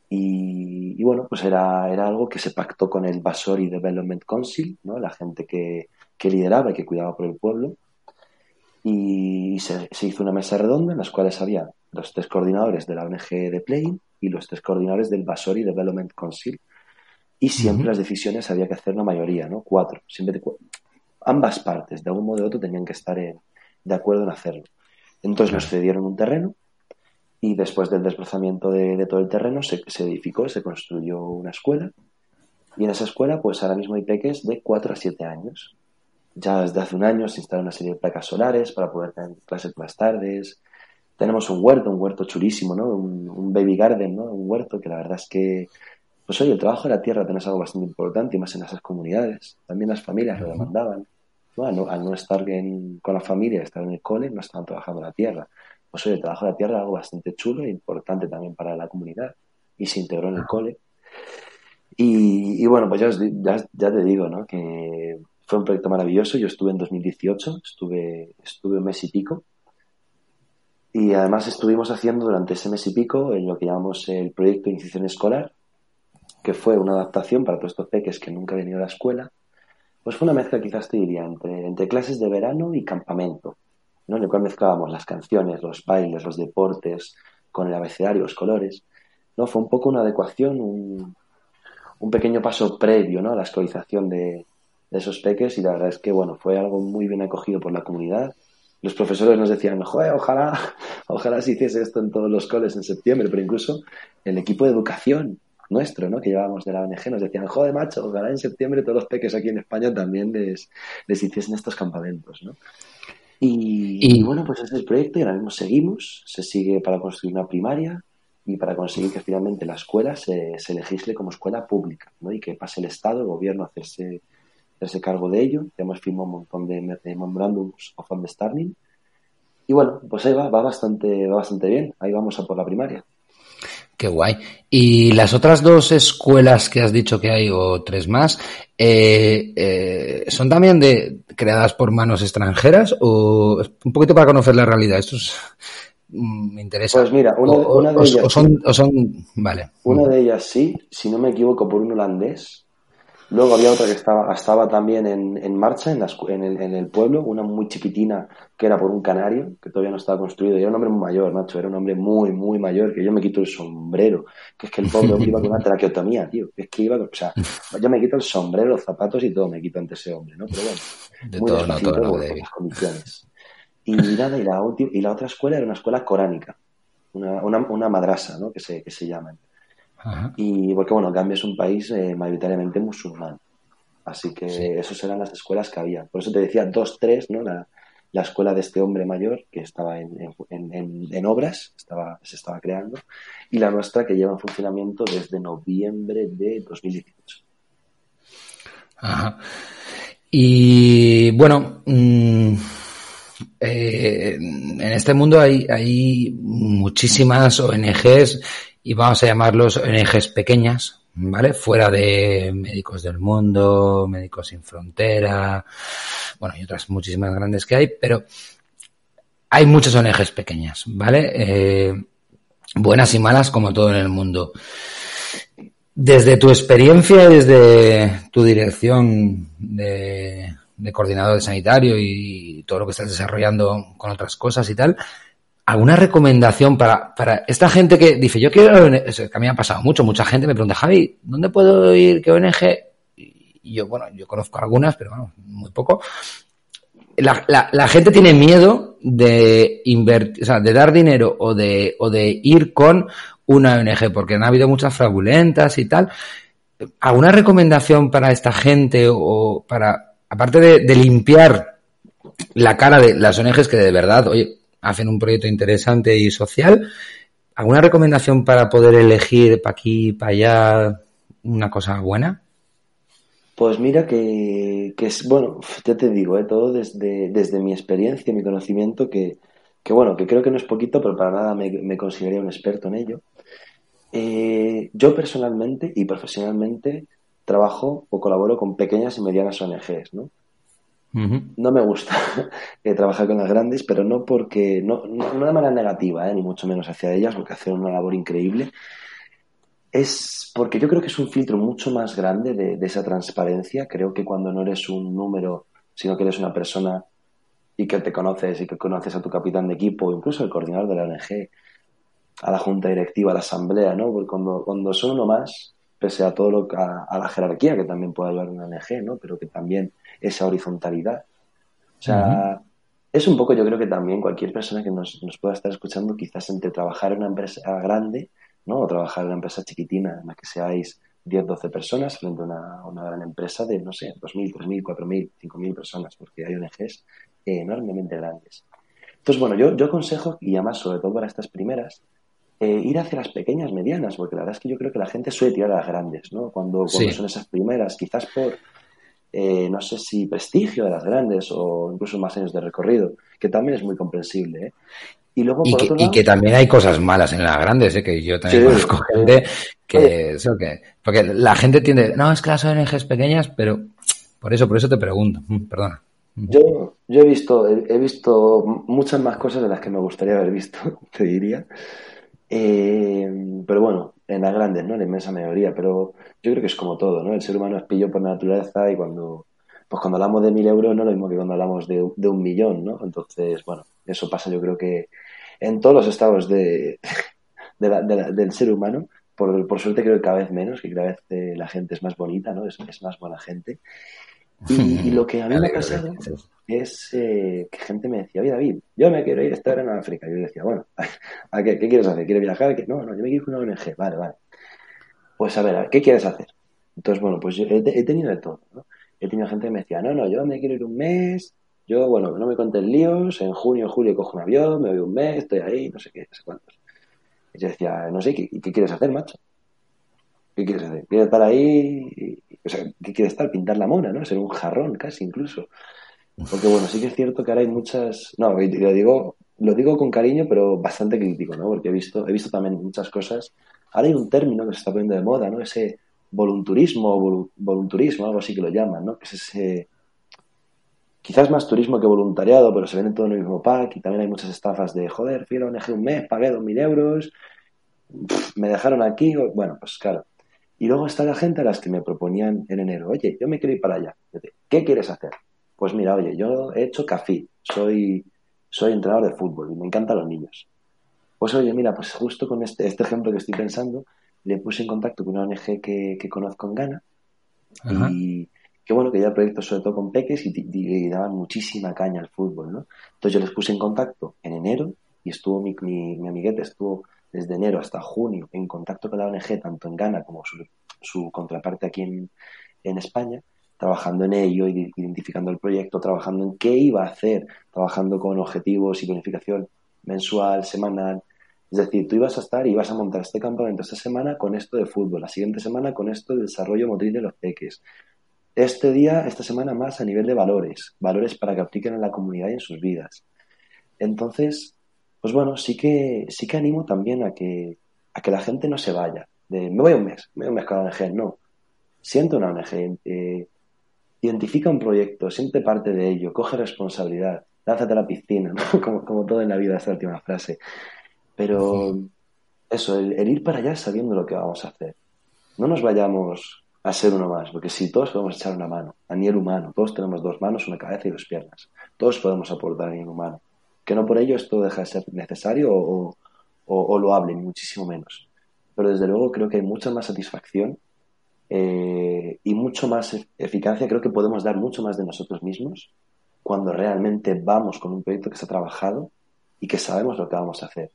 Y, y bueno, pues era, era algo que se pactó con el Basori Development Council, ¿no? La gente que, que lideraba y que cuidaba por el pueblo. Y se, se hizo una mesa redonda en las cuales había los tres coordinadores de la ONG de Play y los tres coordinadores del Basori Development Council. Y siempre las decisiones había que hacer una mayoría, ¿no? Cuatro. Siempre ambas partes, de algún modo u otro, tenían que estar en- de acuerdo en hacerlo. Entonces nos cedieron un terreno y después del desplazamiento de, de todo el terreno se, se edificó, se construyó una escuela. Y en esa escuela, pues ahora mismo hay peques de 4 a 7 años. Ya desde hace un año se instalaron una serie de placas solares para poder tener clases más tardes. Tenemos un huerto, un huerto chulísimo, ¿no? Un, un baby garden, ¿no? Un huerto que la verdad es que, pues oye, el trabajo de la tierra también es algo bastante importante y más en esas comunidades. También las familias lo demandaban. ¿no? Al, no, estar con la familia, estar en el cole, no estaban trabajando la tierra. Pues oye, el trabajo de la tierra es algo bastante chulo e importante también para la comunidad y se integró en el cole. Y, bueno, pues ya, os ya te digo, ¿no? Que fue un proyecto maravilloso. Yo estuve en 2018, estuve, estuve un mes y pico. Y además estuvimos haciendo durante ese mes y pico en lo que llamamos el proyecto de iniciación escolar, que fue una adaptación para todos estos peques que nunca han venido a la escuela. Pues fue una mezcla, quizás te diría, entre, entre clases de verano y campamento, ¿no? En el cual mezclábamos las canciones, los bailes, los deportes, con el abecedario, los colores. ¿no? Fue un poco una adecuación, un, pequeño paso previo ¿no? a la escolarización de, de esos peques y la verdad es que bueno, fue algo muy bien acogido por la comunidad. Los profesores nos decían, joder, ojalá, ojalá se hiciese esto en todos los coles en septiembre, pero incluso el equipo de educación nuestro, ¿no? que llevábamos de la ONG, nos decían, joder, macho, ojalá en septiembre todos los peques aquí en España también les, les hiciesen estos campamentos, ¿no? Y, Y- y bueno, pues ese es el proyecto y ahora mismo seguimos, se sigue para construir una primaria y para conseguir que finalmente la escuela se, se legisle como escuela pública, ¿no? Y que pase el Estado, el gobierno a hacerse, hacerse cargo de ello. Ya hemos firmado un montón de, de memorandums of understanding. Y bueno, pues ahí va, va bastante, va bastante bien. Ahí vamos a por la primaria. Qué guay. Y las otras dos escuelas que has dicho que hay, o tres más, eh, eh, ¿son también de creadas por manos extranjeras? O un poquito para conocer la realidad. Esto es- mm, me interesa. Pues mira, una, o, una de ellas. o son, o son, vale. Una de ellas sí, si no me equivoco, por un holandés. Luego había otra que estaba, estaba también en, en marcha en, el, en el pueblo, una muy chiquitina que era por un canario, que todavía no estaba construido. Y era un hombre muy mayor, Nacho, era un hombre muy, muy mayor, que yo me quito el sombrero. Que es que el pobre hombre iba con una traqueotomía, tío. Es que iba, o sea, yo me quito el sombrero, los zapatos y todo me quito ante ese hombre, ¿no? Pero bueno, De muy todo, despacito no, las condiciones. Y nada, y la, y la otra escuela era una escuela coránica, una, una, una madrasa, ¿no? Que se, que se llaman. Ajá. Y porque, bueno, Gambia es un país eh, mayoritariamente musulmán. Así que Sí. esas eran las escuelas que había. Por eso te decía dos, tres, ¿no? La, la escuela de este hombre mayor que estaba en, en, en, en obras, estaba, se estaba creando, y la nuestra que lleva en funcionamiento desde noviembre de 2018. Ajá. Y bueno, mm, eh, en este mundo hay, hay muchísimas ONGs y vamos a llamarlos ONGs pequeñas, ¿vale? Fuera de Médicos del Mundo, Médicos Sin Frontera, bueno, y otras muchísimas grandes que hay, pero hay muchas ONGs pequeñas, ¿vale? Eh, buenas y malas como todo en el mundo. Desde tu experiencia, desde tu dirección de, de coordinador de sanitario y todo lo que estás desarrollando con otras cosas y tal, ¿alguna recomendación para, para esta gente que dice, yo quiero, es que a mí me ha pasado mucho, mucha gente me pregunta, Javi, ¿dónde puedo ir? ¿Qué ONG? Y yo, bueno, yo conozco algunas, pero bueno, muy poco. La, la, la gente tiene miedo de invertir, o sea, de dar dinero o de, o de ir con una ONG, porque han habido muchas fraudulentas y tal. ¿Alguna recomendación para esta gente o para aparte de, de limpiar la cara de las ONGs que de verdad, oye, hacen un proyecto interesante y social, ¿alguna recomendación para poder elegir para aquí, para allá, una cosa buena? Pues mira que, es, bueno, ya te digo, ¿eh? todo desde, desde mi experiencia, mi conocimiento, que, que bueno, que creo que no es poquito, pero para nada me, me consideraría un experto en ello. Eh, yo personalmente y profesionalmente trabajo o colaboro con pequeñas y medianas ONGs, ¿no? No me gusta eh, trabajar con las grandes, pero no porque, no, no, no de manera negativa, ¿eh? ni mucho menos hacia ellas, porque hacen una labor increíble. Es porque yo creo que es un filtro mucho más grande de, de esa transparencia. Creo que cuando no eres un número, sino que eres una persona y que te conoces y que conoces a tu capitán de equipo, incluso el coordinador de la ONG, a la junta directiva, a la asamblea, ¿no? Porque cuando, cuando son uno más, pese a todo lo a, a la jerarquía que también puede llevar una ONG, ¿no? Pero que también esa horizontalidad. O sea, es un poco, yo creo que también cualquier persona que nos, nos pueda estar escuchando, quizás entre trabajar en una empresa grande, ¿no? O trabajar en una empresa chiquitina, en la que seáis 10, 12 personas, frente a una, una gran empresa de, no sé, 2.000, 3.000, 4.000, 5.000 personas, porque hay ONGs enormemente grandes. Entonces, bueno, yo, yo aconsejo, y además, sobre todo para estas primeras, eh, ir hacia las pequeñas, medianas, porque la verdad es que yo creo que la gente suele tirar a las grandes, ¿no? Cuando, cuando Sí. son esas primeras, quizás por, eh, no sé si prestigio de las grandes o incluso más años de recorrido, que también es muy comprensible, ¿eh? Y luego, Y por que, otro y lado, que también hay cosas malas en las grandes, ¿eh? que yo también Sí. conozco gente que, Oye. eso que, porque la gente tiende, no, es que las ONGs pequeñas, pero por eso, por eso te pregunto, Mm, perdona. Yo, yo he visto, he, he visto muchas más cosas de las que me gustaría haber visto, te diría. Eh, pero bueno, en las grandes, ¿no? La inmensa mayoría. Pero yo creo que es como todo, ¿no? El ser humano es pillo por naturaleza y cuando, pues cuando hablamos de mil euros no es lo mismo que cuando hablamos de, un millón, ¿no? Entonces, bueno, eso pasa yo creo que en todos los estados de la- del ser humano. Por, por suerte creo que cada vez menos, que cada vez eh, la gente es más bonita, ¿no? Es, es más buena gente. Y, y lo que a mí me ha pasado es eh, que gente me decía, oye David, yo me quiero ir a estar en África. Y yo decía, bueno, ¿a qué, qué quieres hacer? ¿Quieres viajar? ¿Qué? No, no, yo me quiero ir con una ONG. Vale, vale. Pues a ver, a ver, ¿qué quieres hacer? Entonces, bueno, pues yo he, he tenido de todo, ¿no? He tenido gente que me decía, no, no, yo me quiero ir un mes, yo, bueno, no me contes líos, en junio julio cojo un avión, me voy un mes, estoy ahí, no sé qué, no sé cuántos. Y yo decía, no sé, ¿qué, qué quieres hacer, macho? ¿Qué quieres hacer? ¿Quieres estar ahí? O sea, ¿qué quieres estar? Pintar la mona, ¿no? Ser un jarrón casi incluso. Porque bueno, sí que es cierto que ahora hay muchas, no, lo digo, lo digo con cariño, pero bastante crítico, ¿no? Porque he visto, he visto también muchas cosas. Ahora hay un término que se está poniendo de moda, ¿no? Ese volunturismo o volu- volunturismo, algo así que lo llaman, ¿no? Que es ese, quizás más turismo que voluntariado, pero se vende todo en el mismo pack y también hay muchas estafas de, joder, fui a la ONG un mes, pagué dos mil euros, pff, me dejaron aquí, bueno, pues claro. Y luego está la gente a las que me proponían en enero, oye, yo me quiero ir para allá. ¿Qué quieres hacer? Pues mira, oye, yo he hecho café, soy, soy entrenador de fútbol y me encantan los niños. Pues oye, mira, pues justo con este, este ejemplo que estoy pensando, le puse en contacto con una ONG que, que conozco en Ghana Ajá. y que bueno, que ya proyectos sobre todo con peques y, y- y daban muchísima caña al fútbol, ¿no? Entonces yo les puse en contacto en enero y estuvo mi, mi, mi amiguete, estuvo desde enero hasta junio en contacto con la ONG, tanto en Ghana como su, su contraparte aquí en, en España, trabajando en ello, ide- identificando el proyecto, trabajando en qué iba a hacer, trabajando con objetivos y planificación mensual, semanal. Es decir, tú ibas a estar y ibas a montar este campamento esta semana con esto de fútbol, la siguiente semana con esto de desarrollo motriz de los peques, este día, esta semana más a nivel de valores, valores para que apliquen en la comunidad y en sus vidas. Entonces, pues bueno, sí que, sí que animo también a que, a que la gente no se vaya. De, me voy un mes, me voy un mes con la ONG. No. Siente una ONG, eh, identifica un proyecto, siente parte de ello, coge responsabilidad, lánzate a la piscina, como, como todo en la vida, esta última frase. Pero eso, el, ir para allá sabiendo lo que vamos a hacer. No nos vayamos a ser uno más, porque sí, todos podemos echar una mano, a nivel humano, todos tenemos dos manos, una cabeza y dos piernas, todos podemos aportar a nivel humano, que no por ello esto deja de ser necesario o, o, o loable, ni muchísimo menos. Pero desde luego creo que hay mucha más satisfacción eh, y mucho más e- eficacia, creo que podemos dar mucho más de nosotros mismos cuando realmente vamos con un proyecto que está trabajado y que sabemos lo que vamos a hacer.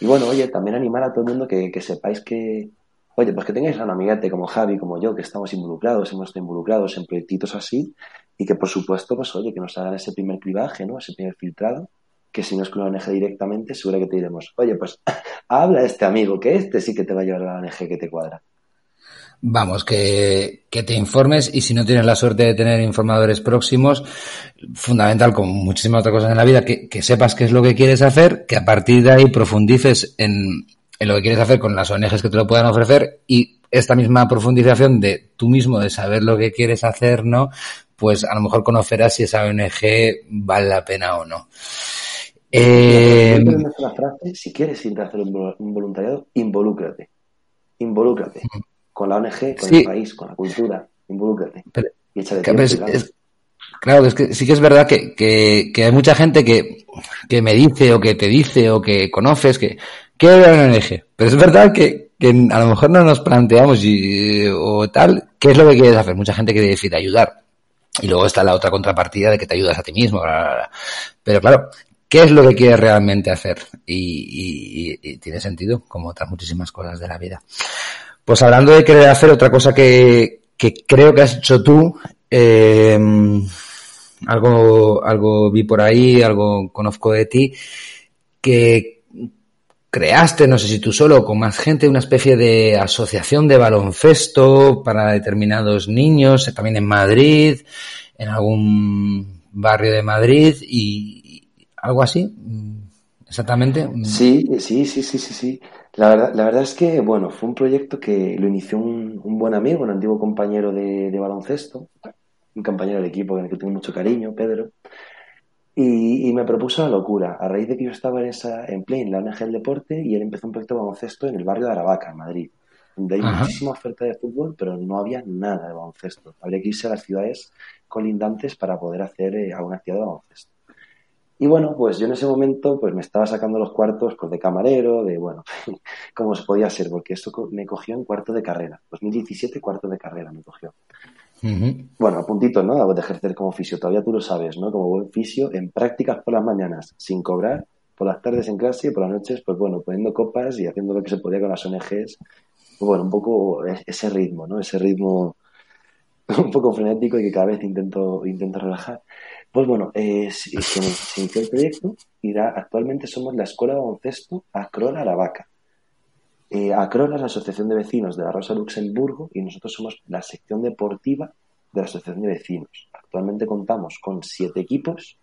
Y bueno, oye, también animar a todo el mundo que, sepáis que, oye, pues que tengáis a un como Javi, como yo, que estamos involucrados, hemos estado involucrados en proyectitos así, y que por supuesto, pues oye, que nos hagan ese primer cribaje, ¿no? Ese primer filtrado, que si no es con la ONG directamente, seguro que te diremos, oye, pues habla a este amigo, que este sí que te va a llevar a la ONG que te cuadra. Vamos, que, que te informes y si no tienes la suerte de tener informadores próximos, fundamental como muchísimas otras cosas en la vida, que, que sepas qué es lo que quieres hacer, que a partir de ahí profundices en, en lo que quieres hacer con las ONGs que te lo puedan ofrecer y esta misma profundización de tú mismo, de saber lo que quieres hacer, ¿no? Pues a lo mejor conocerás si esa ONG vale la pena o no. Eh, frase, si quieres a hacer un vol- un voluntariado, involúcrate. Involúcrate. Con la ONG, con Sí. el país, con la cultura, involúcrate. pero- Y échale Que, tiempo, claro. es- claro, es que sí que es verdad que, que, que hay mucha gente que, que me dice o que te dice o que conoces que quiero ir a una ONG. Pero es verdad que, que a lo mejor no nos planteamos y, o tal, qué es lo que quieres hacer. Mucha gente que decide ayudar. Y luego está la otra contrapartida de que te ayudas a ti mismo. bla, bla, bla. Pero claro, ¿qué es lo que quieres realmente hacer? Y, y- y- tiene sentido, como otras muchísimas cosas de la vida. Pues hablando de querer hacer otra cosa que, que creo que has hecho tú, eh, algo, algo vi por ahí, algo conozco de ti, que creaste, no sé si tú solo con más gente, una especie de asociación de baloncesto para determinados niños, también en Madrid, en algún barrio de Madrid y algo así, mm, exactamente. mm, Sí, sí, sí, sí, sí, sí. La verdad, la verdad es que, bueno, fue un proyecto que lo inició un, un buen amigo, un antiguo compañero de, de baloncesto, un compañero de equipo en el que tengo mucho cariño, Pedro, y, y me propuso la locura, a raíz de que yo estaba en esa, en Play, en la ONG del deporte, y él empezó un proyecto de baloncesto en el barrio de Aravaca, en Madrid, donde hay Ajá. muchísima oferta de fútbol, pero no había nada de baloncesto. Habría que irse a las ciudades colindantes para poder hacer eh, alguna actividad de baloncesto. Y bueno, pues yo en ese momento pues me estaba sacando los cuartos pues de camarero, de bueno, como se podía ser, porque esto me cogió en cuarto de carrera. 2017, cuarto de carrera me cogió. Bueno, a puntito, ¿no? De ejercer como fisio. Todavía tú lo sabes, ¿no? Como buen fisio, en prácticas por las mañanas, sin cobrar, por las tardes en clase y por las noches, pues bueno, poniendo copas y haciendo lo que se podía con las ONGs. Pues bueno, un poco e- ese ritmo, ¿no? Ese ritmo un poco frenético y que cada vez intento, intento relajar. Pues bueno, eh, se, inició el proyecto y da- actualmente somos la Escuela de Baloncesto Acrola Aravaca. Eh, Acrola es la Asociación de Vecinos de la Rosa Luxemburgo y nosotros somos la sección deportiva de la Asociación de Vecinos. Actualmente contamos con siete equipos,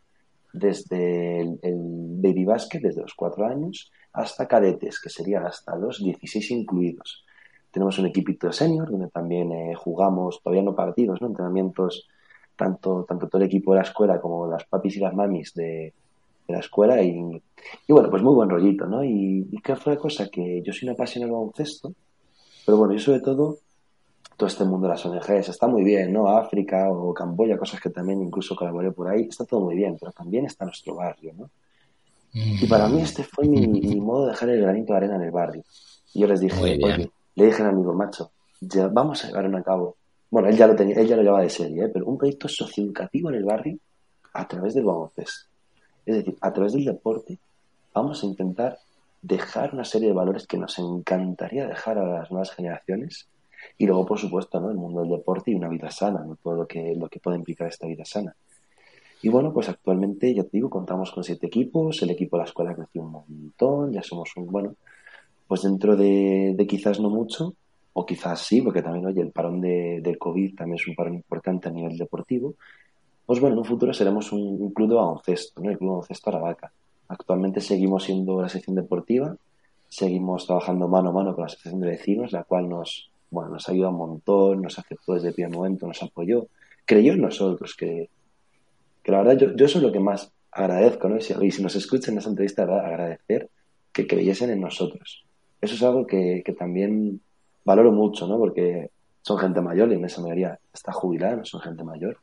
desde el, el baby basket, desde los cuatro años, hasta cadetes, que serían hasta los 16 incluidos. Tenemos un equipito senior, donde también eh, jugamos, todavía no partidos, ¿no? entrenamientos, tanto, tanto todo el equipo de la escuela como las papis y las mamis de, de la escuela. Y, y bueno, pues muy buen rollito, ¿no? Y, y qué fue la cosa, que yo soy una apasionada del baloncesto, pero bueno, yo sobre todo todo este mundo de las ONGs está muy bien, ¿no? África o Camboya, cosas que también incluso colaboré por ahí, está todo muy bien, pero también está nuestro barrio, ¿no? Y para mí este fue mi, mi modo de dejar el granito de arena en el barrio. Y yo les dije, oye, le dije al amigo, macho, ya vamos a llevar a cabo. Bueno, él ya lo tenía, él ya lo llevaba de serie, ¿eh? pero un proyecto socioeducativo en el barrio a través del baloncesto. Es decir, a través del deporte vamos a intentar dejar una serie de valores que nos encantaría dejar a las nuevas generaciones y luego, por supuesto, ¿no? el mundo del deporte y una vida sana, ¿no? todo lo que, lo que puede implicar esta vida sana. Y bueno, pues actualmente, ya te digo, contamos con siete equipos, el equipo de la escuela creció un montón, ya somos un, bueno, pues dentro de, de quizás no mucho, o quizás sí, porque también, oye, el parón de, del COVID también es un parón importante a nivel deportivo, pues bueno, en un futuro seremos un, club de baloncesto, ¿no? El club de baloncesto Aravaca. Actualmente seguimos siendo la sección deportiva, seguimos trabajando mano a mano con la asociación de vecinos, la cual nos, bueno, nos ayuda un montón, nos aceptó desde el primer momento, nos apoyó, creyó en nosotros, que, que la verdad yo, yo eso es lo que más agradezco, ¿no? Y si, nos escuchan en esa entrevista, agradecer que creyesen en nosotros. Eso es algo que, que también valoro mucho, ¿no? Porque son gente mayor, la inmensa mayoría está jubilada, no son gente mayor.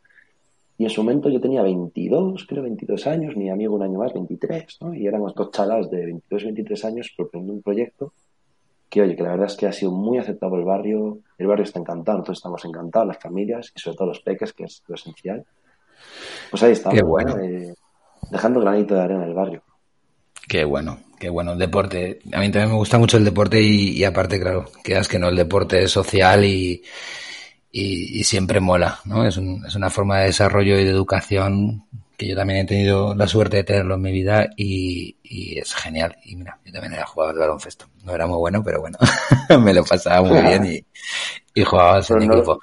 Y en su momento yo tenía 22, creo 22 años, mi amigo un año más, 23, ¿no? Y éramos dos chalados de 22 23 años proponiendo un proyecto que, oye, que la verdad es que ha sido muy aceptado por el barrio, el barrio está encantado, nosotros estamos encantados, las familias y sobre todo los peques, que es lo esencial. Pues ahí estamos, Qué bueno. ¿no? Eh, dejando granito de arena en el barrio. Qué bueno, qué bueno. El deporte. A mí también me gusta mucho el deporte y, y aparte, claro, quedas que no, el deporte es social y, y, y siempre mola, ¿no? Es, un- es una forma de desarrollo y de educación que yo también he tenido la suerte de tenerlo en mi vida y, y es genial. Y mira, yo también era jugador de baloncesto. No era muy bueno, pero bueno, me lo pasaba muy bien y, jugaba en Pero no- equipo.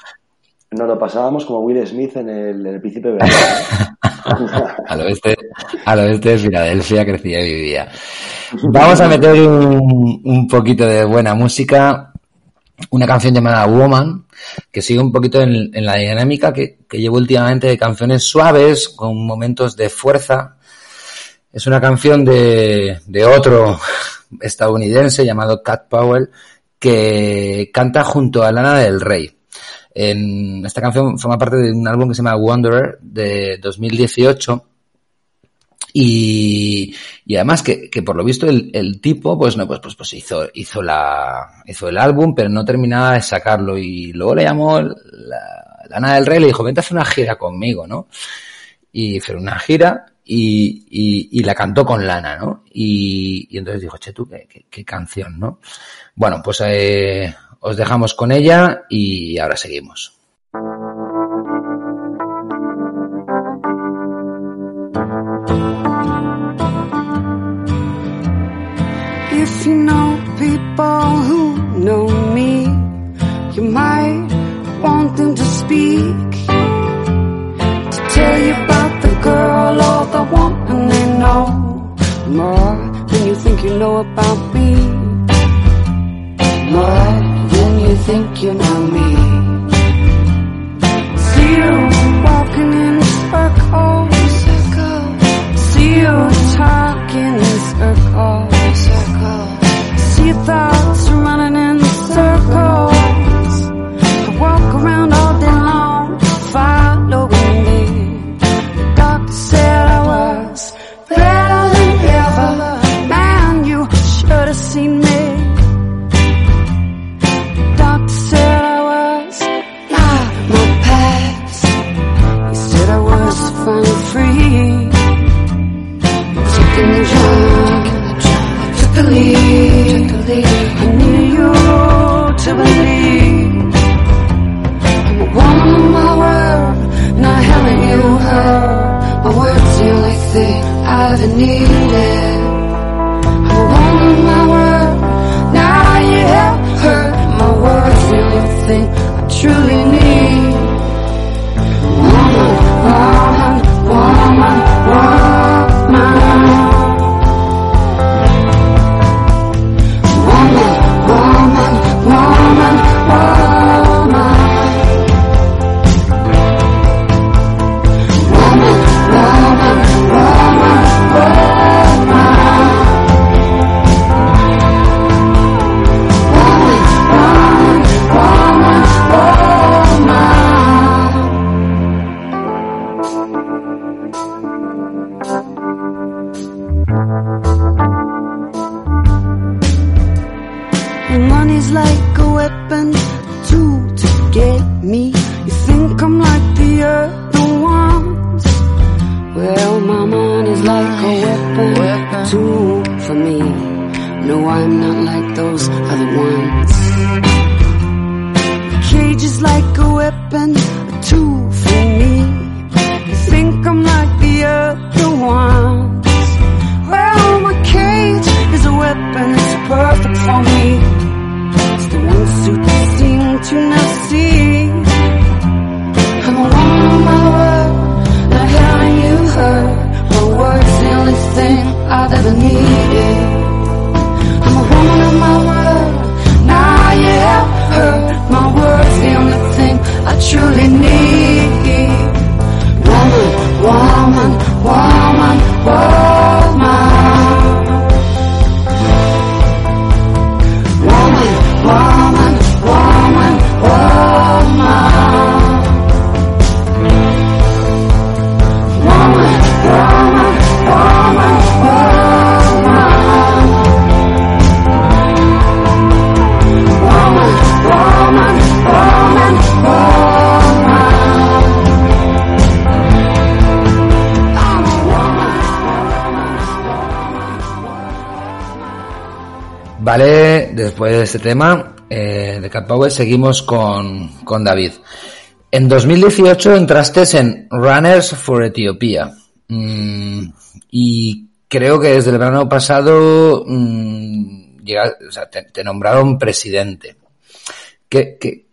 Nos lo pasábamos como Will Smith en el, en el Príncipe de Verano. Al oeste, al oeste de Filadelfia crecía y vivía. Vamos a meter un, un poquito de buena música. Una canción llamada Woman, que sigue un poquito en, la dinámica que, que llevo últimamente de canciones suaves, con momentos de fuerza. Es una canción de, de otro estadounidense llamado Cat Powell, que canta junto a Lana del Rey. Esta canción forma parte de un álbum que se llama Wanderer de 2018 y, y además que, que por lo visto el, el tipo pues no pues pues pues hizo hizo la hizo el álbum pero no terminaba de sacarlo. Y luego le llamó la, Lana del Rey le dijo vente a hacer una gira conmigo no y hizo una gira y, y, y la cantó con Lana no y, y entonces dijo che tú qué, qué, qué canción no bueno pues eh, os dejamos con ella y ahora seguimos If you know people who know me, you might want them to speak. To tell you about the girl or the woman they know more than you think you know about me. More than you think you know me. See you walking in circles. See you talking in circles, circles. Your thoughts running in circles. Este tema, eh, de Cat Power, seguimos con, con David. En 2018 entraste en Runners for Ethiopia. Mm, y creo que desde el verano pasado mm, te, nombraron presidente. ¿Qué, qué,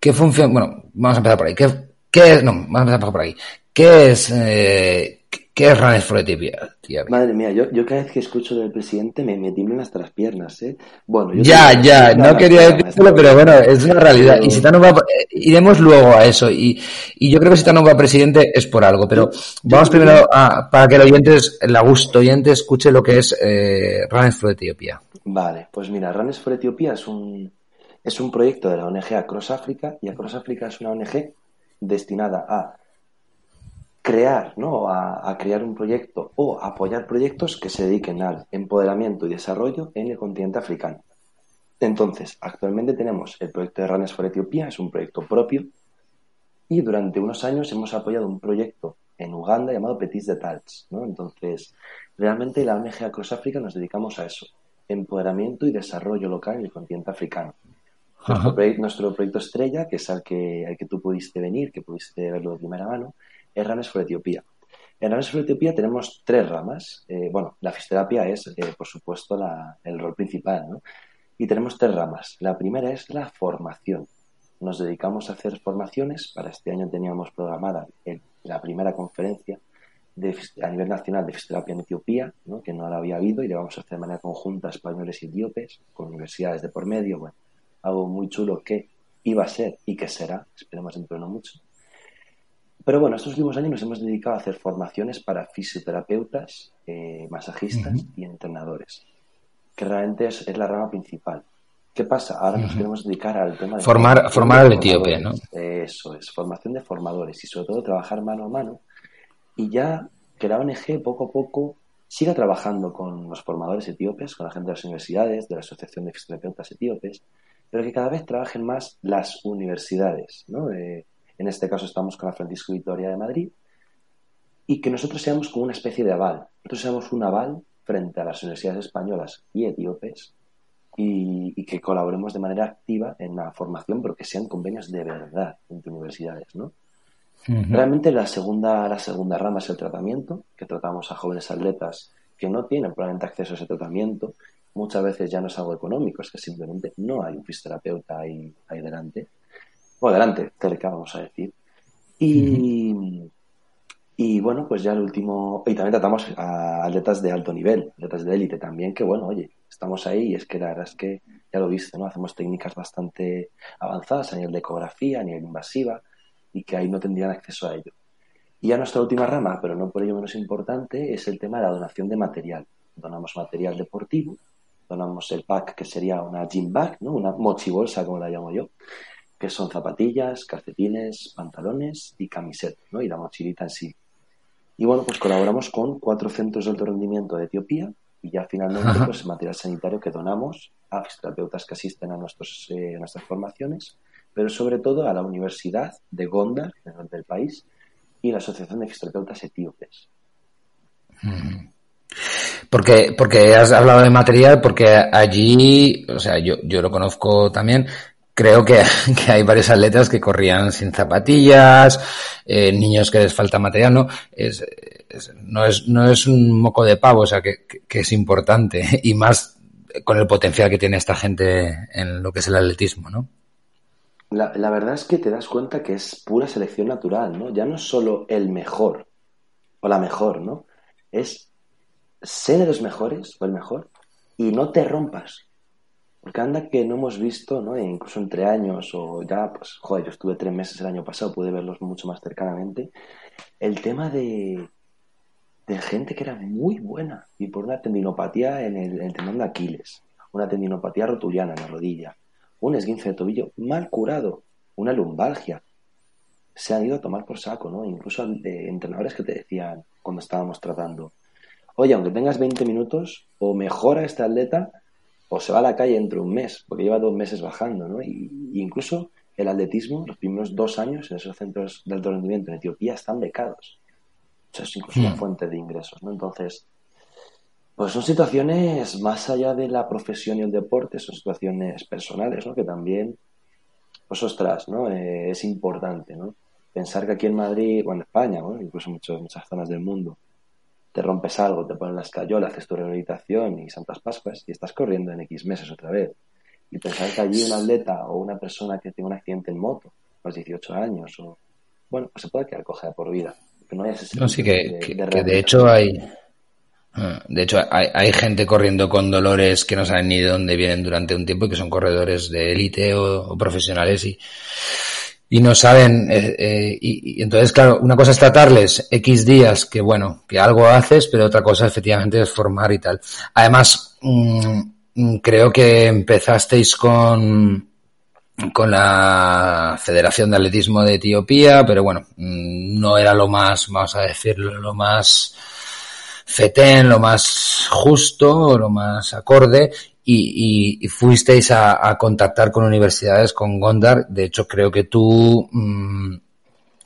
qué función? Bueno, vamos a empezar por ahí. ¿Qué, qué es? No, vamos a empezar por ahí. ¿Qué es, eh, qué es Ethiopia? tía? Madre mía, yo, yo cada vez que escucho del presidente me, me tiemblan hasta las piernas, ¿eh? Bueno, yo Ya, ya, no quería decirlo, pero bueno, es una realidad. Pero- Y si va, eh, iremos luego a eso. Y, y yo creo que si Tano va presidente es por algo. Pero vamos primero a, para que el oyentes, el gusto oyente escuche lo que es eh, Runners for Ethiopia. Vale, pues mira, Runners for Ethiopia es un, es un proyecto de la ONG Across Africa y Across Africa es una ONG destinada a crear, ¿no? A, a crear un proyecto o apoyar proyectos que se dediquen al empoderamiento y desarrollo en el continente africano. Entonces, actualmente tenemos el proyecto de Runners for Ethiopia, es un proyecto propio y durante unos años hemos apoyado un proyecto en Uganda llamado Petits de Talks, ¿no? Entonces, realmente la ONG Across Africa nos dedicamos a eso, empoderamiento y desarrollo local en el continente africano. Nuestro, proye- nuestro proyecto estrella, que es al que, al que tú pudiste venir, que pudiste verlo de primera mano, es Runners for Etiopía. En Runners for Etiopía tenemos tres ramas. Eh, bueno, la fisioterapia es, eh, por supuesto, la- el rol principal, ¿no? Y tenemos tres ramas. La primera es la formación. Nos dedicamos a hacer formaciones. Para este año teníamos programada el- la primera conferencia de a nivel nacional de fisioterapia en Etiopía, ¿no? que no la había habido y le vamos a hacer de manera conjunta a españoles y etíopes, con universidades de por medio. Bueno, algo muy chulo que iba a ser y que será, esperemos dentro de no mucho. Pero bueno, estos últimos años nos hemos dedicado a hacer formaciones para fisioterapeutas, eh, masajistas y entrenadores, que realmente es, es la rama principal. ¿Qué pasa? Ahora nos queremos dedicar al tema de Formar- formar al etíope, formadores. Eso es, formación de formadores y sobre todo trabajar mano a mano y ya que la ONG poco a poco siga trabajando con los formadores etíopes, con la gente de las universidades, de la Asociación de Fisioterapeutas Etíopes, pero que cada vez trabajen más las universidades. ¿no? Eh, en este caso estamos con la Francisco Vitoria de Madrid y que nosotros seamos como una especie de aval. Nosotros seamos un aval frente a las universidades españolas y etíopes y, y que colaboremos de manera activa en la formación, pero que sean convenios de verdad entre universidades, ¿no? Realmente la segunda, la segunda rama es el tratamiento, que tratamos a jóvenes atletas que no tienen probablemente acceso a ese tratamiento. Muchas veces ya no es algo económico, es que simplemente no hay un fisioterapeuta ahí, ahí delante. O delante, cerca, vamos a decir. Y, y bueno, pues ya el último. Y también tratamos a atletas de alto nivel, atletas de élite también, que bueno, oye, estamos ahí y es que la verdad es que ya lo viste, ¿no? Hacemos técnicas bastante avanzadas a nivel de ecografía, a nivel invasiva, y que ahí no tendrían acceso a ello. Y ya nuestra última rama, pero no por ello menos importante, es el tema de la donación de material. Donamos material deportivo, donamos el pack que sería una gym bag, ¿no? una mochibolsa como la llamo yo, que son zapatillas, calcetines, pantalones y camisetas, ¿no? y la mochilita en sí. Y bueno, pues colaboramos con cuatro centros de alto rendimiento de Etiopía y ya finalmente Ajá. pues el material sanitario que donamos a fisioterapeutas que asisten a, nuestros, eh, a nuestras formaciones, pero sobre todo a la Universidad de Gondar, en el norte del país, y la Asociación de Fisioterapeutas Etíopes. Porque, porque has hablado de material, porque allí, o sea, yo, yo lo conozco también, creo que, que hay varios atletas que corrían sin zapatillas, eh, niños que les falta material, ¿no? Es, no, es, no es un moco de pavo, o sea, que, que- es importante, y más con el potencial que tiene esta gente en lo que es el atletismo, ¿no? La, la verdad es que te das cuenta que es pura selección natural, ¿no? Ya no es solo el mejor o la mejor, ¿no? Es ser de los mejores o el mejor y no te rompas. Porque anda que no hemos visto, ¿no? E incluso entre años o ya, pues, joder, yo estuve tres meses el año pasado, pude verlos mucho más cercanamente. El tema de, de gente que era muy buena y por una tendinopatía en el, en Aquiles, una tendinopatía rotuliana en la rodilla, un esguince de tobillo mal curado, una lumbalgia. Se han ido a tomar por saco, ¿no? Incluso entrenadores que te decían cuando estábamos tratando, oye, aunque tengas 20 minutos, o mejora este atleta, o se va a la calle dentro de un mes, porque lleva dos meses bajando, ¿no? Y, y incluso el atletismo, los primeros dos años en esos centros de alto rendimiento en Etiopía están becados. O sea, es incluso una Hmm. fuente de ingresos, ¿no? Entonces, pues son situaciones más allá de la profesión y el deporte, son situaciones personales, ¿no? Que también pues ostras, ¿no? Eh, es importante, ¿no? Pensar que aquí en Madrid, o en España, ¿no? incluso en muchas zonas del mundo, te rompes algo, te ponen la escayola, haces tu rehabilitación y Santas Pascuas y estás corriendo en X meses otra vez. Y pensar que allí un atleta o una persona que tiene un accidente en moto, a los 18 años, o bueno, pues se puede quedar coja por vida. Que no, No, sí, que, sentido que- que de hecho hay. ah, De hecho, hay, hay gente corriendo con dolores que no saben ni de dónde vienen durante un tiempo y que son corredores de élite o, o profesionales y, y no saben. eh, eh, y, entonces, claro, una cosa es tratarles X días, que bueno, que algo haces, pero otra cosa efectivamente es formar y tal. Además, mm, mm, creo que empezasteis con con la Federación de Atletismo de Etiopía, pero bueno, mm, no era lo más, vamos a decirlo, lo más fetén, lo más justo, lo más acorde, y, fuisteis a, a contactar con universidades, con Gondar. De hecho, creo que tú, mm,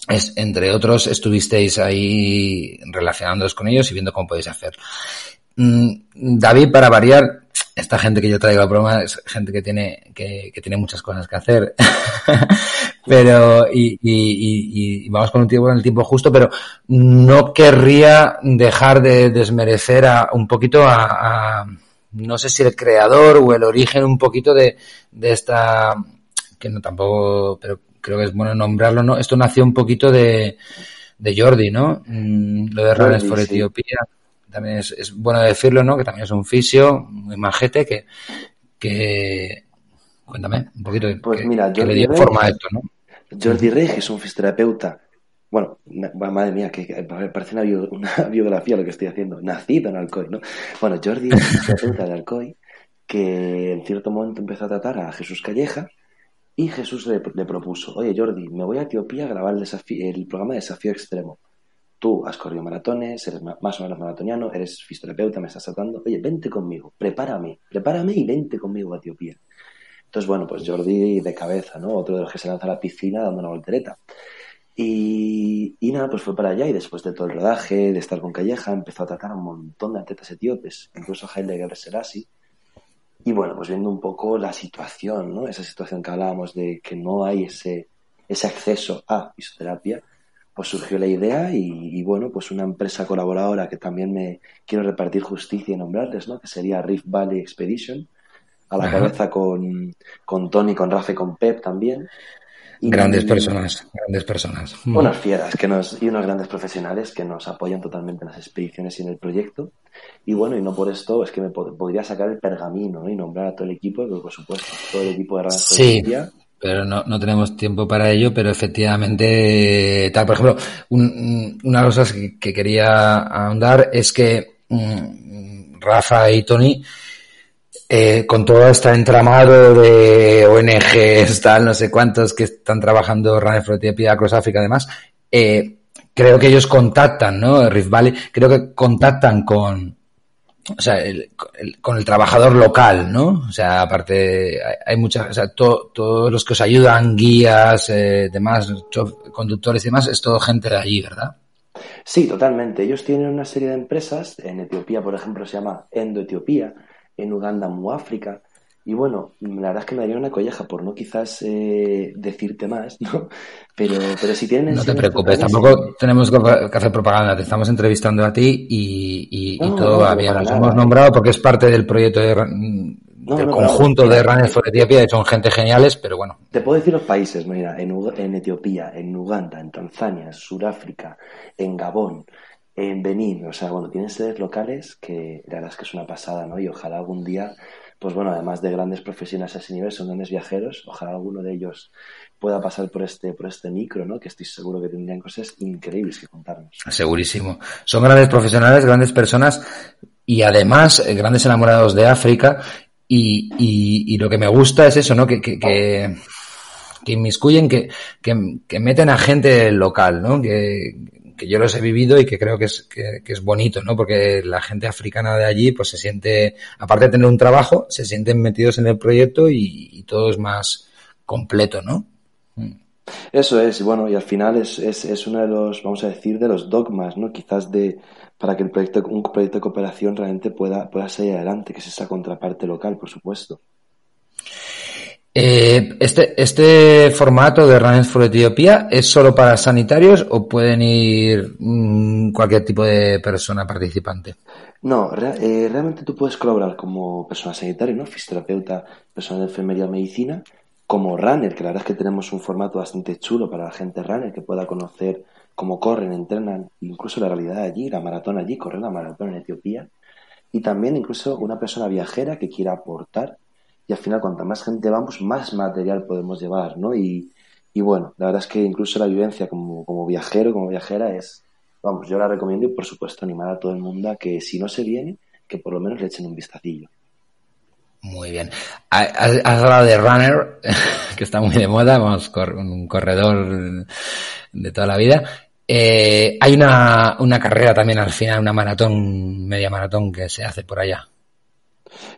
es, entre otros, estuvisteis ahí relacionándoos con ellos y viendo cómo podéis hacer. Mm, David, para variar, esta gente que yo traigo al programa es gente que tiene, que, que tiene muchas cosas que hacer. pero, y, y- y- y vamos con un tiempo en el tiempo justo, pero no querría dejar de desmerecer a, un poquito a, a- no sé si el creador o el origen un poquito de, de esta, que no tampoco, pero creo que es bueno nombrarlo, ¿no? Esto nació un poquito de, de Jordi, ¿no? Mm, lo de Runners Jordi, for sí. Etiopía. También es, es bueno decirlo, ¿no? Que también es un fisio muy majete que, que, cuéntame un poquito, Pues que, mira, que le Jordi dio Rey- forma a esto, ¿no? Jordi Rey, que es un fisioterapeuta. Bueno, madre mía, que, parece una, bio- una biografía lo que estoy haciendo. Nacido en Alcoy, ¿no? Bueno, Jordi es un fisioterapeuta de Alcoy que en cierto momento empezó a tratar a Jesús Calleja y Jesús le, propuso, oye Jordi, me voy a Etiopía a grabar el, el programa de Desafío Extremo. Tú has corrido maratones, eres más o menos maratoniano, eres fisioterapeuta, me estás tratando. Oye, vente conmigo, prepárame, prepárame y vente conmigo a Etiopía. Entonces, bueno, pues Jordi de cabeza, ¿no? Otro de los que se lanza a la piscina dando una voltereta. Y, y nada, pues fue para allá y después de todo el rodaje, de estar con Calleja, empezó a tratar a un montón de atletas etíopes, incluso Haile Gebrselassie. Y bueno, pues viendo un poco la situación, ¿no? Esa situación que hablábamos de que no hay ese, ese acceso a fisioterapia, pues surgió la idea y, y bueno, pues una empresa colaboradora que también me quiero repartir justicia y nombrarles, ¿no? Que sería Rift Valley Expedition, a la Ajá. cabeza con, con Tony, con Rafa y con Pep también. Y- Grandes personas, grandes personas. unas fieras que nos, y unos grandes profesionales que nos apoyan totalmente en las expediciones y en el proyecto. Y bueno, y no por esto es que me pod- podría sacar el pergamino ¿no? y nombrar a todo el equipo, pero por supuesto, todo el equipo de Radio Sí, pero no, no tenemos tiempo para ello, pero efectivamente, tal, por ejemplo, un- una de las cosas que, que quería ahondar es que mm, Rafa y Tony, eh, con todo este entramado de ONGs, tal, no sé cuántos que están trabajando Ethiopia, Cross Africa además, eh, creo que ellos contactan, ¿no? Rift Valley, creo que contactan con, o sea, el- con el trabajador local, ¿no? O sea, aparte, hay, muchas, o sea, to- todos los que os ayudan, guías, eh, demás, conductores y demás, es todo gente de allí, ¿verdad? Sí, totalmente. Ellos tienen una serie de empresas. En Etiopía, por ejemplo, se llama Endo Etiopía. En Uganda, Muáfrica. Y bueno, la verdad es que me daría una colleja por no quizás eh, decirte más, ¿no? Pero, pero si tienen... No te preocupes, tampoco tenemos que hacer propaganda, te estamos entrevistando a ti y, y- todo no, va pero bien. para Nos hemos nombrado porque es parte del proyecto de, del conjunto de Runners for Ethiopia y son gente geniales, pero bueno, Te puedo decir los países, mira, en, en Etiopía, en Uganda, en Tanzania, en Sudáfrica, en Gabón, en Benín, o sea, bueno, tienen sedes locales que la verdad es que es una pasada, ¿no? Y ojalá algún día, pues bueno, además de grandes profesionales a ese nivel, son grandes viajeros, ojalá alguno de ellos pueda pasar por este, por este micro, ¿no? Que estoy seguro que tendrían cosas increíbles que contarnos. segurísimo. Son grandes profesionales, grandes personas y además eh, grandes enamorados de África y, y- y lo que me gusta es eso, ¿no? Que, que, que, que inmiscuyen, que, que, que meten a gente local, ¿no? Que, que yo los he vivido y que creo que es, que, es bonito, ¿no? Porque la gente africana de allí, pues se siente, aparte de tener un trabajo, se sienten metidos en el proyecto y, y todo es más completo, ¿no? Eso es, bueno, y al final es, es, es uno de los, vamos a decir, de los dogmas, ¿no? Quizás de, para que el proyecto, un proyecto de cooperación realmente pueda, pueda salir adelante, que es esa contraparte local, por supuesto. Eh, este, ¿Este formato de Runners for Etiopía es solo para sanitarios o pueden ir mm, cualquier tipo de persona participante? No, eh, realmente tú puedes colaborar como persona sanitaria, ¿no? Fisioterapeuta, persona de enfermería medicina, como runner, que la verdad es que tenemos un formato bastante chulo para la gente runner que pueda conocer cómo corren, entrenan, incluso la realidad allí, la maratón allí, correr la maratón en Etiopía. Y también incluso una persona viajera que quiera aportar. Y al final, cuanta más gente vamos, más material podemos llevar, ¿no? Y, y bueno, la verdad es que incluso la vivencia como, como viajero, como viajera es, vamos, yo la recomiendo y por supuesto animar a todo el mundo a que si no se viene, que por lo menos le echen un vistacillo. Muy bien. Ha- Has hablado de runner, que está muy de moda, vamos, un corredor de toda la vida. Eh, hay una, una carrera también al final, una maratón, media maratón que se hace por allá.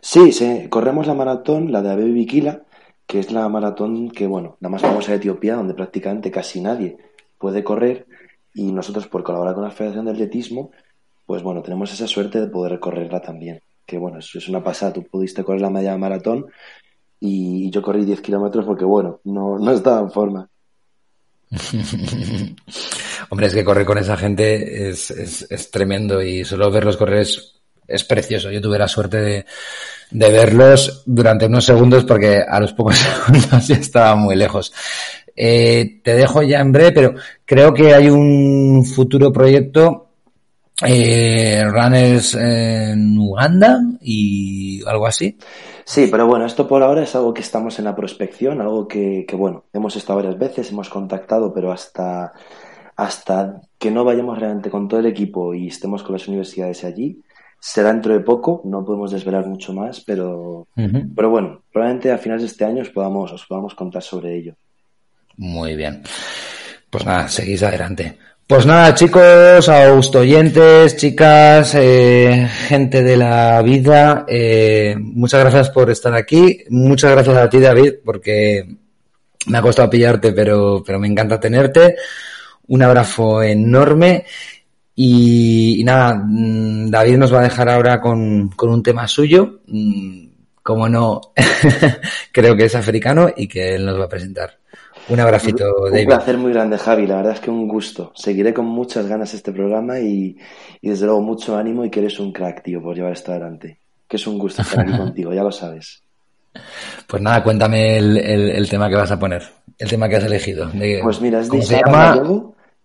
Sí, se- corremos la maratón, la de Abebe Bikila, que es la maratón que, bueno, la más famosa de Etiopía, donde prácticamente casi nadie puede correr. Y nosotros, por colaborar con la Federación de Atletismo, pues bueno, tenemos esa suerte de poder correrla también. Que bueno, es una pasada. Tú pudiste correr la media maratón y yo corrí 10 kilómetros porque, bueno, no, no estaba en forma. Hombre, es que correr con esa gente es, es, es tremendo y solo verlos correr es, es precioso. Yo tuve la suerte de, verlos durante unos segundos porque a los pocos segundos ya estaba muy lejos. Eh, te dejo ya en breve, pero creo que hay un futuro proyecto eh, Runners en Uganda y algo así. Sí, pero bueno, esto por ahora es algo que estamos en la prospección, algo que, que, bueno, hemos estado varias veces, hemos contactado, pero hasta, hasta que no vayamos realmente con todo el equipo y estemos con las universidades allí, será dentro de poco, no podemos desvelar mucho más, pero, pero bueno, probablemente a finales de este año os podamos, os podamos contar sobre ello. Muy bien. Pues nada, seguís adelante. Pues nada, chicos, Augusto oyentes, chicas, eh, gente de la vida, eh, muchas gracias por estar aquí. Muchas gracias a ti, David, porque me ha costado pillarte, pero, pero me encanta tenerte. Un abrazo enorme. Y, y nada, mm, David nos va a dejar ahora con, con un tema suyo. Mm, Como no, creo que es africano y que él nos va a presentar. Un abracito, Un David. placer muy grande, Javi. La verdad es que un gusto. Seguiré con muchas ganas este programa y, y desde luego mucho ánimo y que eres un crack, tío, por llevar esto adelante. Que es un gusto estar aquí contigo, ya lo sabes. Pues nada, cuéntame el, el, el tema que vas a poner, el tema que has elegido. De, Pues mira, es de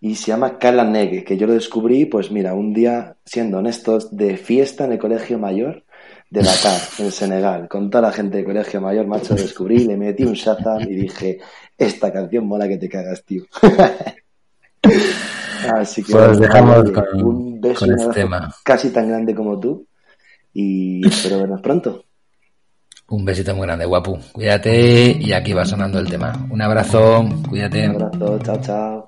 y se llama Kala Negue, que yo lo descubrí, pues mira, un día, siendo honestos, de fiesta en el colegio mayor de Dakar, en Senegal, con toda la gente del colegio mayor, macho, lo descubrí, le metí un Shazam y dije, esta canción mola que te cagas, tío. Así que Pues dejamos oye, con- un beso con este tema. casi tan grande como tú y espero vernos pronto. Un besito muy grande, guapu. Cuídate y aquí va sonando el tema. Un abrazo, cuídate. Un abrazo, chao, chao.